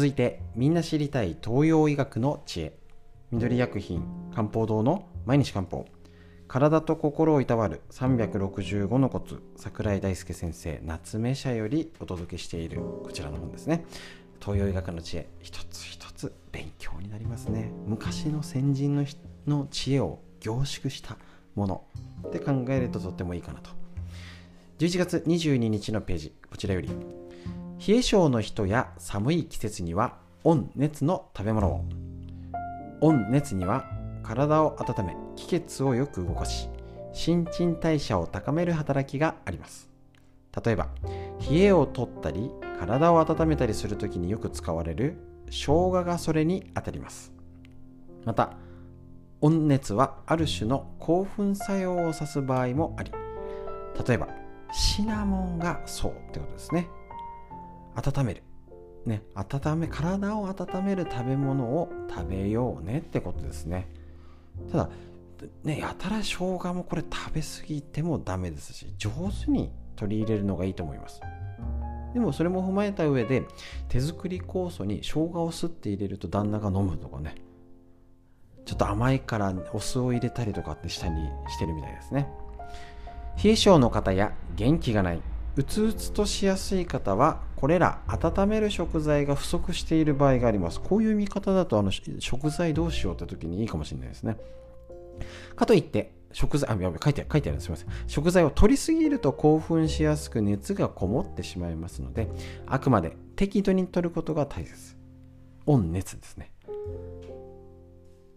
Speaker 1: 続いてみんな知りたい東洋医学の知恵。緑薬品漢方堂の毎日漢方。体と心をいたわる365のコツ。桜井大輔先生夏目社よりお届けしているこちらの本ですね。東洋医学の知恵一つ一つ勉強になりますね。昔の先人のの知恵を凝縮したもの。って考えるととってもいいかなと。11月22日のページこちらより。冷え性の人や寒い季節には温熱の食べ物を。温熱には体を温め気血をよく動かし新陳代謝を高める働きがあります。例えば冷えを取ったり体を温めたりするときによく使われる生姜がそれにあたります。また温熱はある種の興奮作用を指す場合もあり例えばシナモンがそうってことですね。温める。ね温め体を温める食べ物を食べようねってことですね。ただねやたら生姜もこれ食べ過ぎてもダメですし上手に取り入れるのがいいと思います。でもそれも踏まえた上で手作り酵素に生姜をすって入れると旦那が飲むとかね。ちょっと甘いからお酢を入れたりとかってしたりしてるみたいですね。冷え性の方や元気がないうつうつとしやすい方はこれら温める食材が不足している場合があります。こういう見方だとあの食材どうしようって時にいいかもしれないですね。かといって食材あやべ書いて書いてある。すみません。食材を取りすぎると興奮しやすく熱がこもってしまいますのであくまで適度に取ることが大切温熱ですね。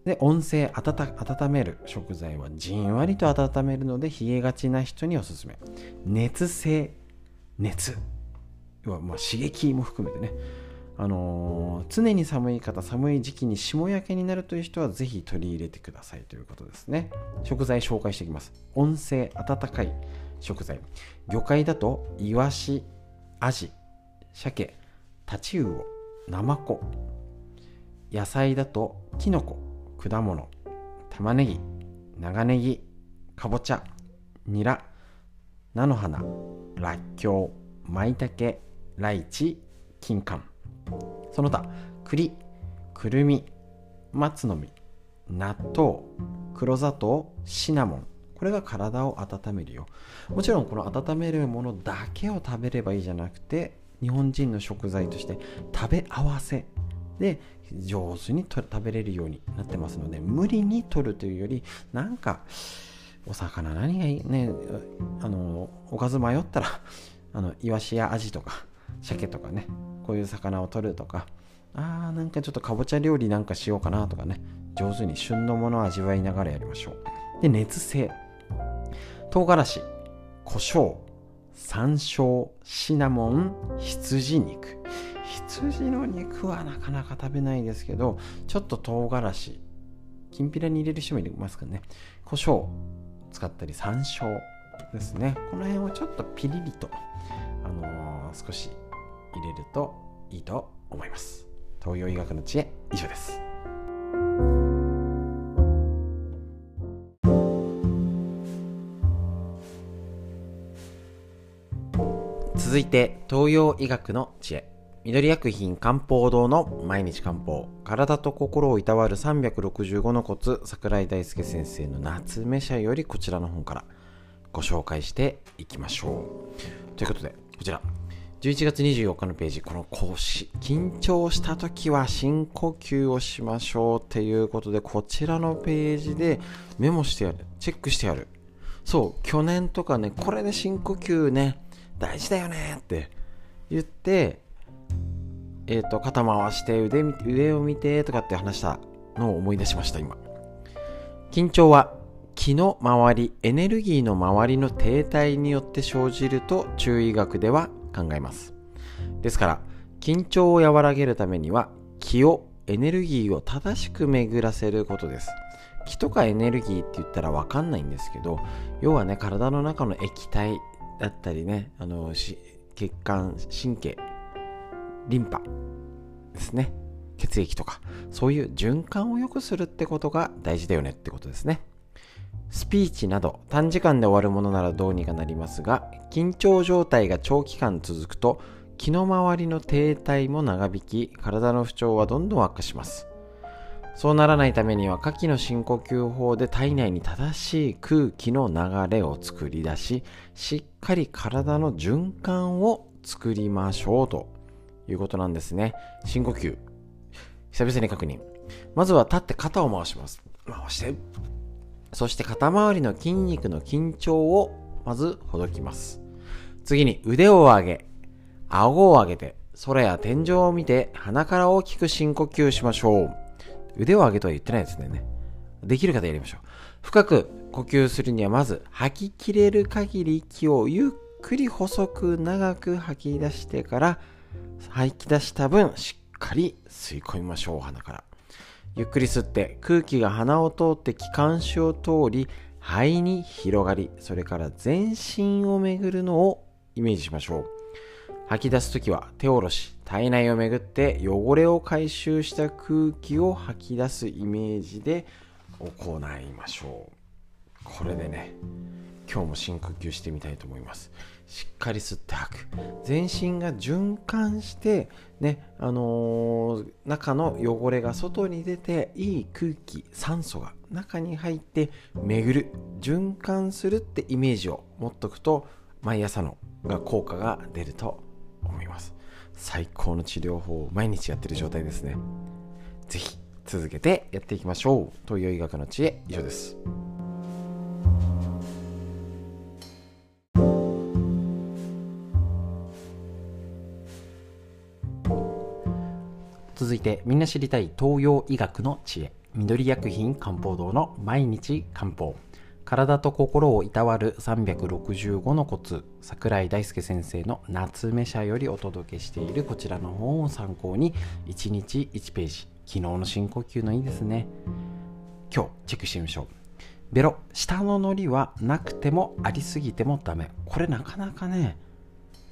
Speaker 1: で温性温める食材はじんわりと温めるので冷えがちな人におすすめ。熱性熱。要はま刺激も含めてね。あのー、常に寒い方寒い時期に霜焼けになるという人はぜひ取り入れてくださいということですね。食材紹介していきます。温性温かい食材。魚介だとイワシアジ鮭タチウオナマコ。野菜だとキノコ果物。玉ねぎ長ネギかぼちゃニラ菜の花。らっきょうまいたけライチ金柑その他栗くるみ松の実納豆黒砂糖シナモン。これが体を温めるよ。もちろんこの温めるものだけを食べればいいじゃなくて日本人の食材として食べ合わせ。で上手に食べれるようになってますので無理に取るというよりなんかお魚何がいい？ねあのおかず迷ったら [LAUGHS] あのイワシやアジとか鮭とかねこういう魚を取るとかあーなんかちょっとかぼちゃ料理なんかしようかなとかね上手に旬のものを味わいながらやりましょう。で熱性。唐辛子。胡椒。山椒。シナモン。羊肉。羊の肉はなかなか食べないですけどちょっと唐辛子。きんぴらに入れる人もいますからね。胡椒。使ったり山椒ですね。この辺をちょっとピリリと、あのー、少し入れるといいと思います。東洋医学の知恵以上です。続いて東洋医学の知恵。緑薬品漢方堂の毎日漢方体と心をいたわる365のコツ桜井大輔先生の夏目社よりこちらの本からご紹介していきましょう。ということでこちら。11月24日のページこの講師緊張した時は深呼吸をしましょうっていうことでこちらのページでメモしてやるチェックしてやる。そう去年とかねこれで深呼吸ね大事だよねって言ってえっ、ー、と、肩回して腕上を見てとかって話したのを思い出しました、今。緊張は気の周り、エネルギーの周りの停滞によって生じると中医学では考えます。ですから、緊張を和らげるためには気を、エネルギーを正しく巡らせることです。気とかエネルギーって言ったらわかんないんですけど、要はね、体の中の液体だったりね、あの、血管、神経、リンパですね。血液とか。そういう循環を良くするってことが大事だよねってことですね。スピーチなど短時間で終わるものならどうにかなりますが緊張状態が長期間続くと気の周りの停滞も長引き体の不調はどんどん悪化します。そうならないためには下記の深呼吸法で体内に正しい空気の流れを作り出ししっかり体の循環を作りましょうと。いうことなんですね。深呼吸。久々に確認。まずは立って肩を回します。回して。そして肩周りの筋肉の緊張をまずほどきます。次に腕を上げ、顎を上げて、空や天井を見て鼻から大きく深呼吸しましょう。腕を上げとは言ってないですね。できる方やりましょう。深く呼吸するにはまず吐き切れる限り息をゆっくり細く長く吐き出してから吐き出した分しっかり吸い込みましょう鼻から。ゆっくり吸って空気が鼻を通って気管支を通り肺に広がりそれから全身を巡るのをイメージしましょう。吐き出す時は手を下ろし体内を巡って汚れを回収した空気を吐き出すイメージで行いましょう。これでね今日も深呼吸してみたいと思います。しっかり吸って吐く。全身が循環してねあのー、中の汚れが外に出ていい空気酸素が中に入って巡る。循環するってイメージを持っとくと毎朝のが効果が出ると思います。最高の治療法を毎日やってる状態ですね。是非続けてやっていきましょう。東洋医学の知恵。以上です。
Speaker 2: 続いてみんな知りたい東洋医学の知恵。緑薬品漢方堂の毎日漢方。体と心をいたわる365のコツ。桜井大輔先生の夏目社よりお届けしているこちらの本を参考に1日1ページ。昨日の深呼吸のいいですね。今日チェックしてみましょう。ベロ。下ののりはなくてもありすぎてもダメ。これなかなかね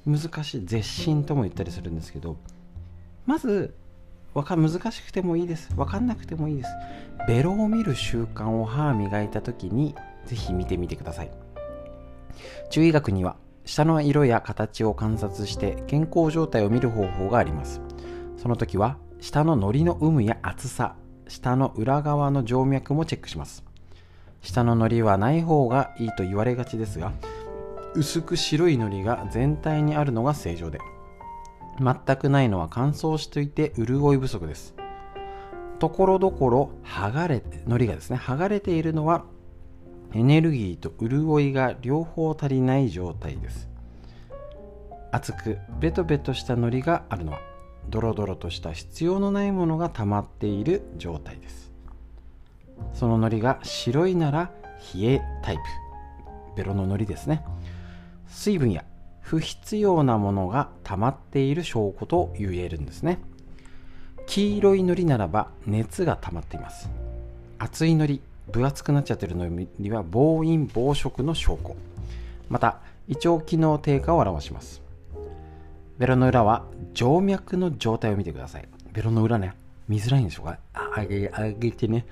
Speaker 2: 難しい。絶心とも言ったりするんですけど。まずわか難しくてもいいです。分かんなくてもいいです。ベロを見る習慣を歯磨いた時にぜひ見てみてください。中医学には舌の色や形を観察して健康状態を見る方法があります。その時は舌の糊の有無や厚さ舌の裏側の静脈もチェックします。舌の糊はない方がいいと言われがちですが薄く白い糊が全体にあるのが正常で全くないのは乾燥していて潤い不足です。ところどころ剥がれ糊がですね剥がれているのはエネルギーと潤いが両方足りない状態です。厚くベトベトした糊があるのはドロドロとした必要のないものが溜まっている状態です。その糊が白いなら冷えタイプ。ベロの糊ですね。水分や不必要なものが溜まっている証拠と言えるんですね。黄色い糊ならば熱が溜まっています。熱い糊分厚くなっちゃってるのには暴飲暴食の証拠。また胃腸機能低下を表します。ベロの裏は静脈の状態を見てください。ベロの裏ね見づらいんでしょうか上げ上げてね。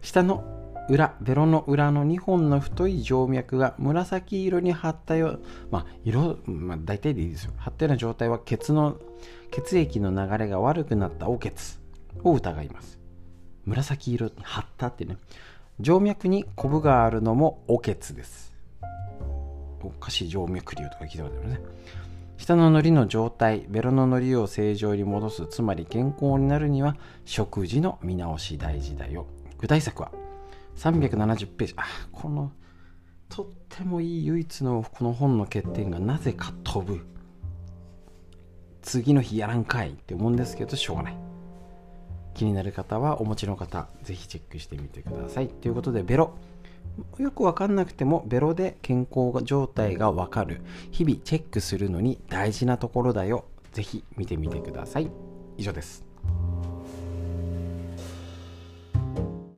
Speaker 2: 下の裏ベロの裏の2本の太い静脈が紫色に張ったよまあ色、まあ、大体でいいですよ。張ったような状態は血の血液の流れが悪くなったお血を疑います。紫色に張ったってね。静脈にコブがあるのもお血です。おかしい静脈瘤とか聞いたことあるね。下の糊の状態ベロの糊を正常に戻すつまり健康になるには食事の見直し大事だよ。具体策は370ページ。あこのとってもいい唯一のこの本の欠点がなぜか飛ぶ。次の日やらんかいって思うんですけどしょうがない。気になる方はお持ちの方ぜひチェックしてみてください。ということでベロ。よくわかんなくてもベロで健康状態がわかる。日々チェックするのに大事なところだよ。ぜひ見てみてください。以上です。